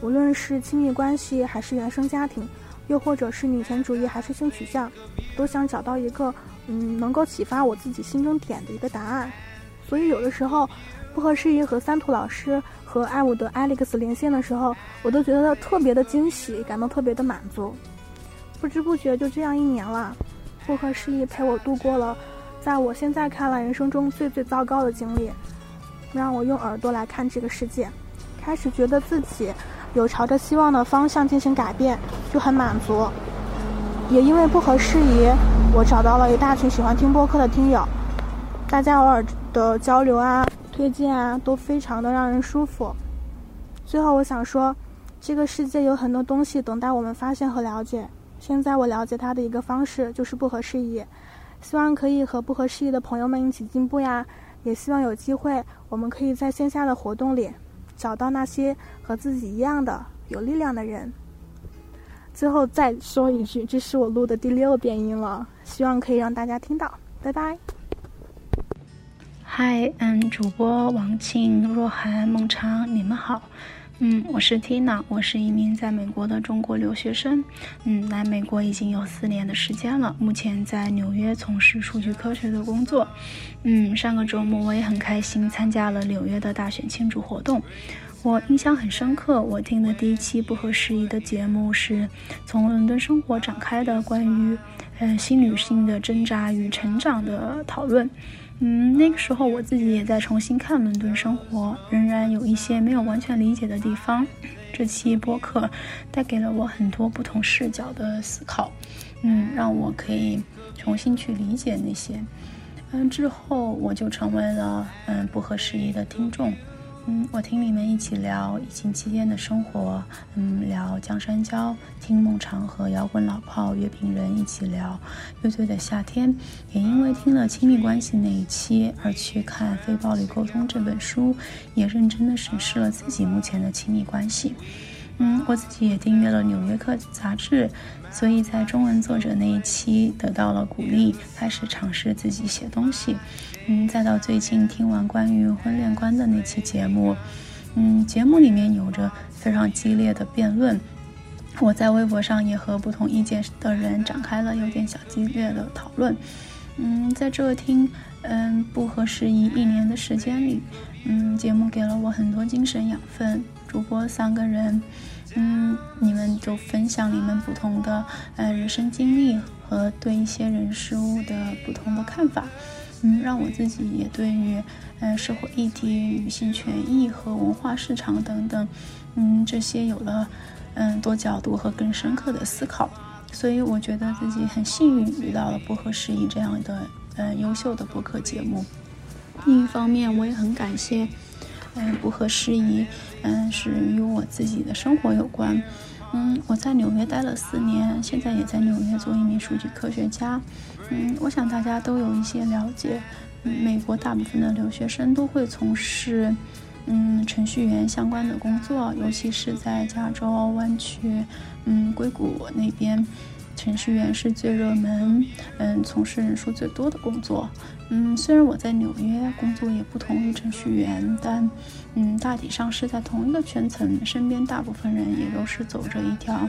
无论是亲密关系，还是原生家庭，又或者是女权主义，还是性取向，都想找到一个。嗯，能够启发我自己心中点的一个答案，所以有的时候，不合时宜和三图老师和爱伍德 Alex 连线的时候，我都觉得特别的惊喜，感到特别的满足。不知不觉就这样一年了，不合时宜陪我度过了，在我现在看来人生中最最糟糕的经历，让我用耳朵来看这个世界，开始觉得自己有朝着希望的方向进行改变，就很满足。也因为不合时宜。我找到了一大群喜欢听播客的听友，大家偶尔的交流啊、推荐啊，都非常的让人舒服。最后，我想说，这个世界有很多东西等待我们发现和了解。现在我了解它的一个方式就是不合时宜，希望可以和不合时宜的朋友们一起进步呀。也希望有机会，我们可以在线下的活动里找到那些和自己一样的有力量的人。最后再说一句，这是我录的第六遍音了，希望可以让大家听到。拜拜。嗨，嗯，主播王庆、若涵、孟长，你们好。嗯，我是 Tina，我是一名在美国的中国留学生。嗯，来美国已经有四年的时间了，目前在纽约从事数据科学的工作。嗯，上个周末我也很开心参加了纽约的大选庆祝活动。我印象很深刻，我听的第一期不合时宜的节目是从伦敦生活展开的关于，呃，新女性的挣扎与成长的讨论。嗯，那个时候我自己也在重新看伦敦生活，仍然有一些没有完全理解的地方。这期播客带给了我很多不同视角的思考，嗯，让我可以重新去理解那些。嗯，之后我就成为了嗯不合时宜的听众。嗯，我听你们一起聊疫情期间的生活，嗯，聊江山娇，听孟尝和摇滚老炮乐评人一起聊乐队的夏天，也因为听了亲密关系那一期而去看《非暴力沟通》这本书，也认真的审视了自己目前的亲密关系。嗯，我自己也订阅了《纽约客》杂志，所以在中文作者那一期得到了鼓励，开始尝试自己写东西。嗯，再到最近听完关于婚恋观的那期节目，嗯，节目里面有着非常激烈的辩论，我在微博上也和不同意见的人展开了有点小激烈的讨论。嗯，在这听嗯不合时宜一年的时间里，嗯，节目给了我很多精神养分。主播三个人，嗯，你们就分享你们不同的呃人生经历和对一些人事物的不同的看法，嗯，让我自己也对于呃社会议题、女性权益和文化市场等等，嗯，这些有了嗯多角度和更深刻的思考。所以我觉得自己很幸运遇到了不合时宜这样的呃优秀的播客节目。另一方面，我也很感谢。嗯，不合时宜。嗯，是与我自己的生活有关。嗯，我在纽约待了四年，现在也在纽约做一名数据科学家。嗯，我想大家都有一些了解。嗯美国大部分的留学生都会从事嗯程序员相关的工作，尤其是在加州湾区，嗯，硅谷那边。程序员是最热门，嗯，从事人数最多的工作。嗯，虽然我在纽约工作也不同于程序员，但，嗯，大体上是在同一个圈层。身边大部分人也都是走着一条，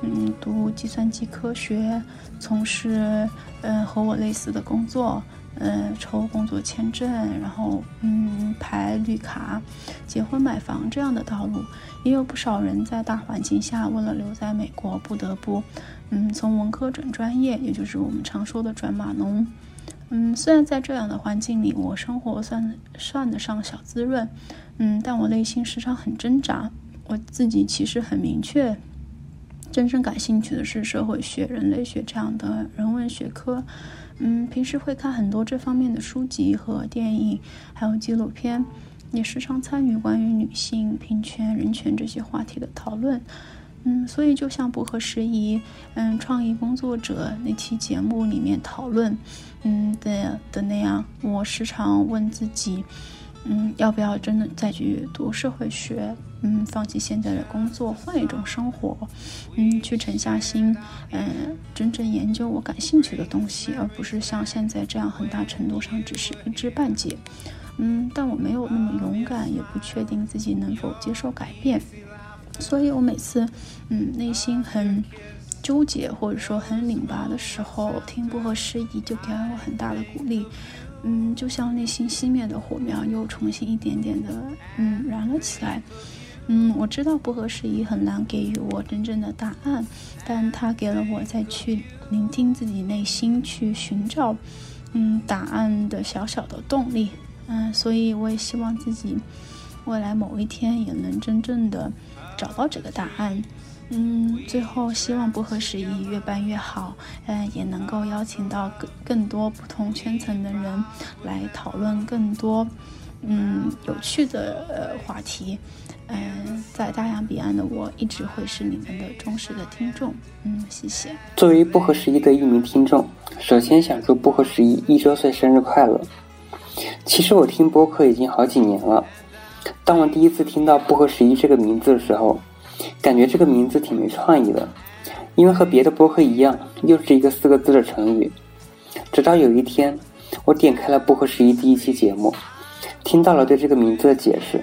嗯，读计算机科学，从事，嗯，和我类似的工作。嗯，抽工作签证，然后嗯，排绿卡、结婚、买房这样的道路，也有不少人在大环境下，为了留在美国，不得不嗯，从文科转专业，也就是我们常说的转码农。嗯，虽然在这样的环境里，我生活算算得上小滋润，嗯，但我内心时常很挣扎。我自己其实很明确，真正感兴趣的是社会学、人类学这样的人文学科。嗯，平时会看很多这方面的书籍和电影，还有纪录片，也时常参与关于女性、平权、人权这些话题的讨论。嗯，所以就像不合时宜，嗯，创意工作者那期节目里面讨论，嗯的的那样，我时常问自己，嗯，要不要真的再去读社会学？嗯，放弃现在的工作，换一种生活，嗯，去沉下心，嗯，真正研究我感兴趣的东西，而不是像现在这样很大程度上只是一知半解。嗯，但我没有那么勇敢，也不确定自己能否接受改变，所以我每次，嗯，内心很纠结或者说很拧巴的时候，听不合时宜就给了我很大的鼓励。嗯，就像内心熄灭的火苗又重新一点点的，嗯，燃了起来。嗯，我知道不合时宜很难给予我真正的答案，但它给了我再去聆听自己内心、去寻找嗯答案的小小的动力。嗯，所以我也希望自己未来某一天也能真正的找到这个答案。嗯，最后希望不合时宜越办越好，嗯，也能够邀请到更更多不同圈层的人来讨论更多嗯有趣的呃话题。嗯，在大洋彼岸的我一直会是你们的忠实的听众。嗯，谢谢。作为不合时宜的一名听众，首先想祝不合时宜一周岁生日快乐。其实我听播客已经好几年了，当我第一次听到不合时宜这个名字的时候，感觉这个名字挺没创意的，因为和别的播客一样，又是一个四个字的成语。直到有一天，我点开了不合时宜第一期节目，听到了对这个名字的解释。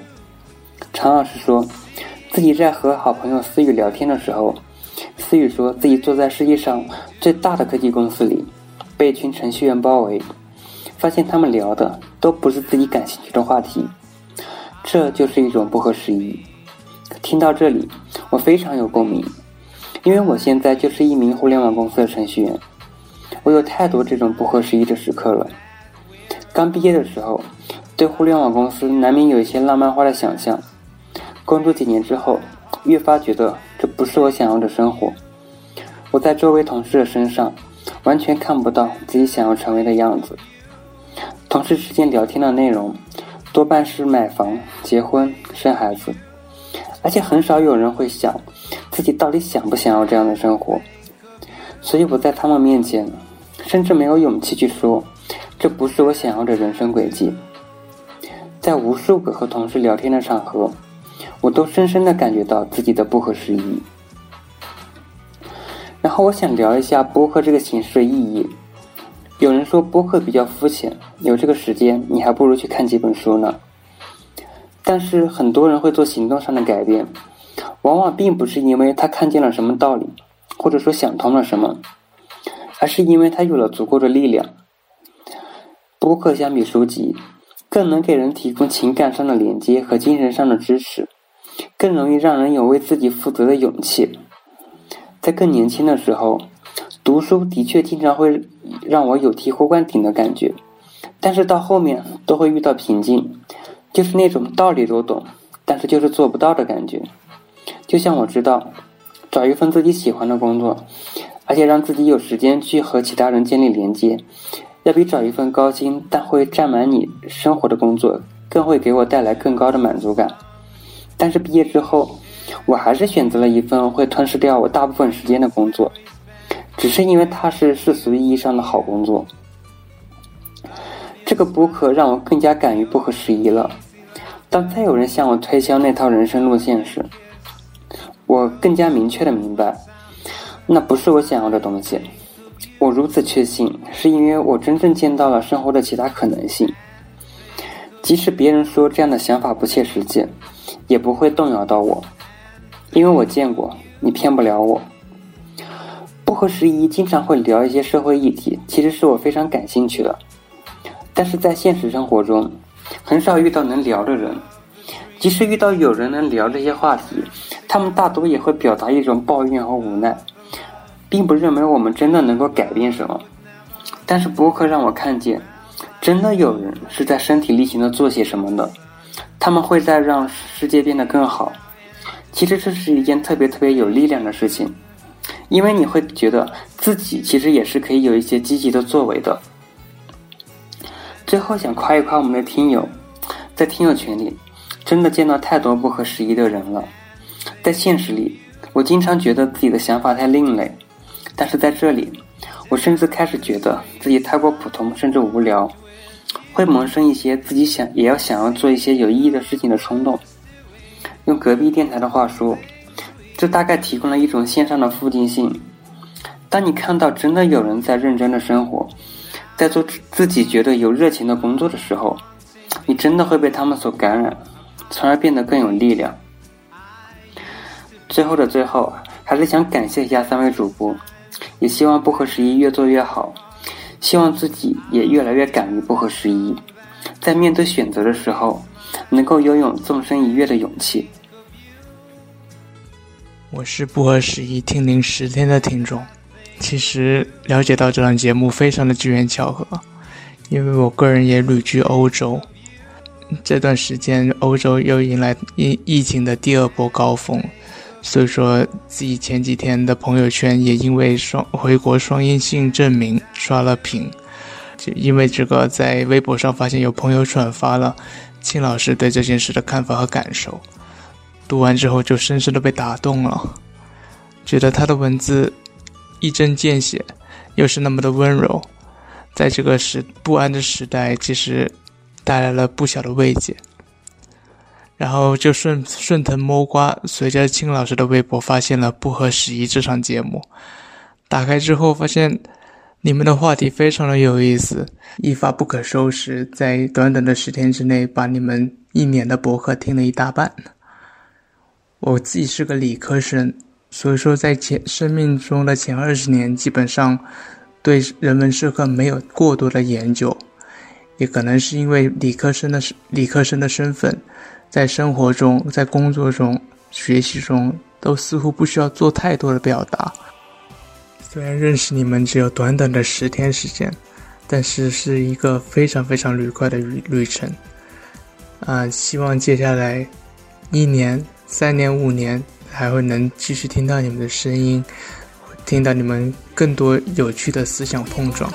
常老师说，自己在和好朋友思雨聊天的时候，思雨说自己坐在世界上最大的科技公司里，被一群程序员包围，发现他们聊的都不是自己感兴趣的话题，这就是一种不合时宜。听到这里，我非常有共鸣，因为我现在就是一名互联网公司的程序员，我有太多这种不合时宜的时刻了。刚毕业的时候，对互联网公司难免有一些浪漫化的想象。工作几年之后，越发觉得这不是我想要的生活。我在周围同事的身上，完全看不到自己想要成为的样子。同事之间聊天的内容，多半是买房、结婚、生孩子，而且很少有人会想自己到底想不想要这样的生活。所以我在他们面前，甚至没有勇气去说，这不是我想要的人生轨迹。在无数个和同事聊天的场合。我都深深的感觉到自己的不合时宜。然后我想聊一下播客这个形式的意义。有人说播客比较肤浅，有这个时间你还不如去看几本书呢。但是很多人会做行动上的改变，往往并不是因为他看见了什么道理，或者说想通了什么，而是因为他有了足够的力量。播客相比书籍，更能给人提供情感上的连接和精神上的支持。更容易让人有为自己负责的勇气。在更年轻的时候，读书的确经常会让我有醍醐灌顶的感觉，但是到后面都会遇到瓶颈，就是那种道理都懂，但是就是做不到的感觉。就像我知道，找一份自己喜欢的工作，而且让自己有时间去和其他人建立连接，要比找一份高薪但会占满你生活的工作，更会给我带来更高的满足感。但是毕业之后，我还是选择了一份会吞噬掉我大部分时间的工作，只是因为它是世俗意义上的好工作。这个博客让我更加敢于不合时宜了。当再有人向我推销那套人生路线时，我更加明确的明白，那不是我想要的东西。我如此确信，是因为我真正见到了生活的其他可能性。即使别人说这样的想法不切实际。也不会动摇到我，因为我见过，你骗不了我。不合时宜，经常会聊一些社会议题，其实是我非常感兴趣的。但是在现实生活中，很少遇到能聊的人。即使遇到有人能聊这些话题，他们大多也会表达一种抱怨和无奈，并不认为我们真的能够改变什么。但是播客让我看见，真的有人是在身体力行的做些什么的，他们会在让世界变得更好。其实这是一件特别特别有力量的事情，因为你会觉得自己其实也是可以有一些积极的作为的。最后想夸一夸我们的听友，在听友群里，真的见到太多不合时宜的人了。在现实里，我经常觉得自己的想法太另类，但是在这里，我甚至开始觉得自己太过普通，甚至无聊，会萌生一些自己想也要想要做一些有意义的事情的冲动。用隔壁电台的话说，这大概提供了一种线上的附近性。当你看到真的有人在认真的生活，在做自己觉得有热情的工作的时候，你真的会被他们所感染，从而变得更有力量。最后的最后，还是想感谢一下三位主播，也希望不合时宜越做越好，希望自己也越来越敢于不合时宜，在面对选择的时候。能够拥有纵身一跃的勇气。我是不合时宜听您十天的听众。其实了解到这档节目非常的机缘巧合，因为我个人也旅居欧洲，这段时间欧洲又迎来疫疫情的第二波高峰，所以说自己前几天的朋友圈也因为双回国双阴性证明刷了屏，就因为这个在微博上发现有朋友转发了。秦老师对这件事的看法和感受，读完之后就深深的被打动了，觉得他的文字一针见血，又是那么的温柔，在这个时不安的时代，其实带来了不小的慰藉。然后就顺顺藤摸瓜，随着青老师的微博发现了《不合时宜》这场节目，打开之后发现。你们的话题非常的有意思，一发不可收拾，在短短的十天之内，把你们一年的博客听了一大半。我自己是个理科生，所以说在前生命中的前二十年，基本上对人文社科没有过多的研究，也可能是因为理科生的理科生的身份，在生活中、在工作中、学习中，都似乎不需要做太多的表达。虽然认识你们只有短短的十天时间，但是是一个非常非常愉快的旅旅程。啊，希望接下来一年、三年、五年还会能继续听到你们的声音，听到你们更多有趣的思想碰撞。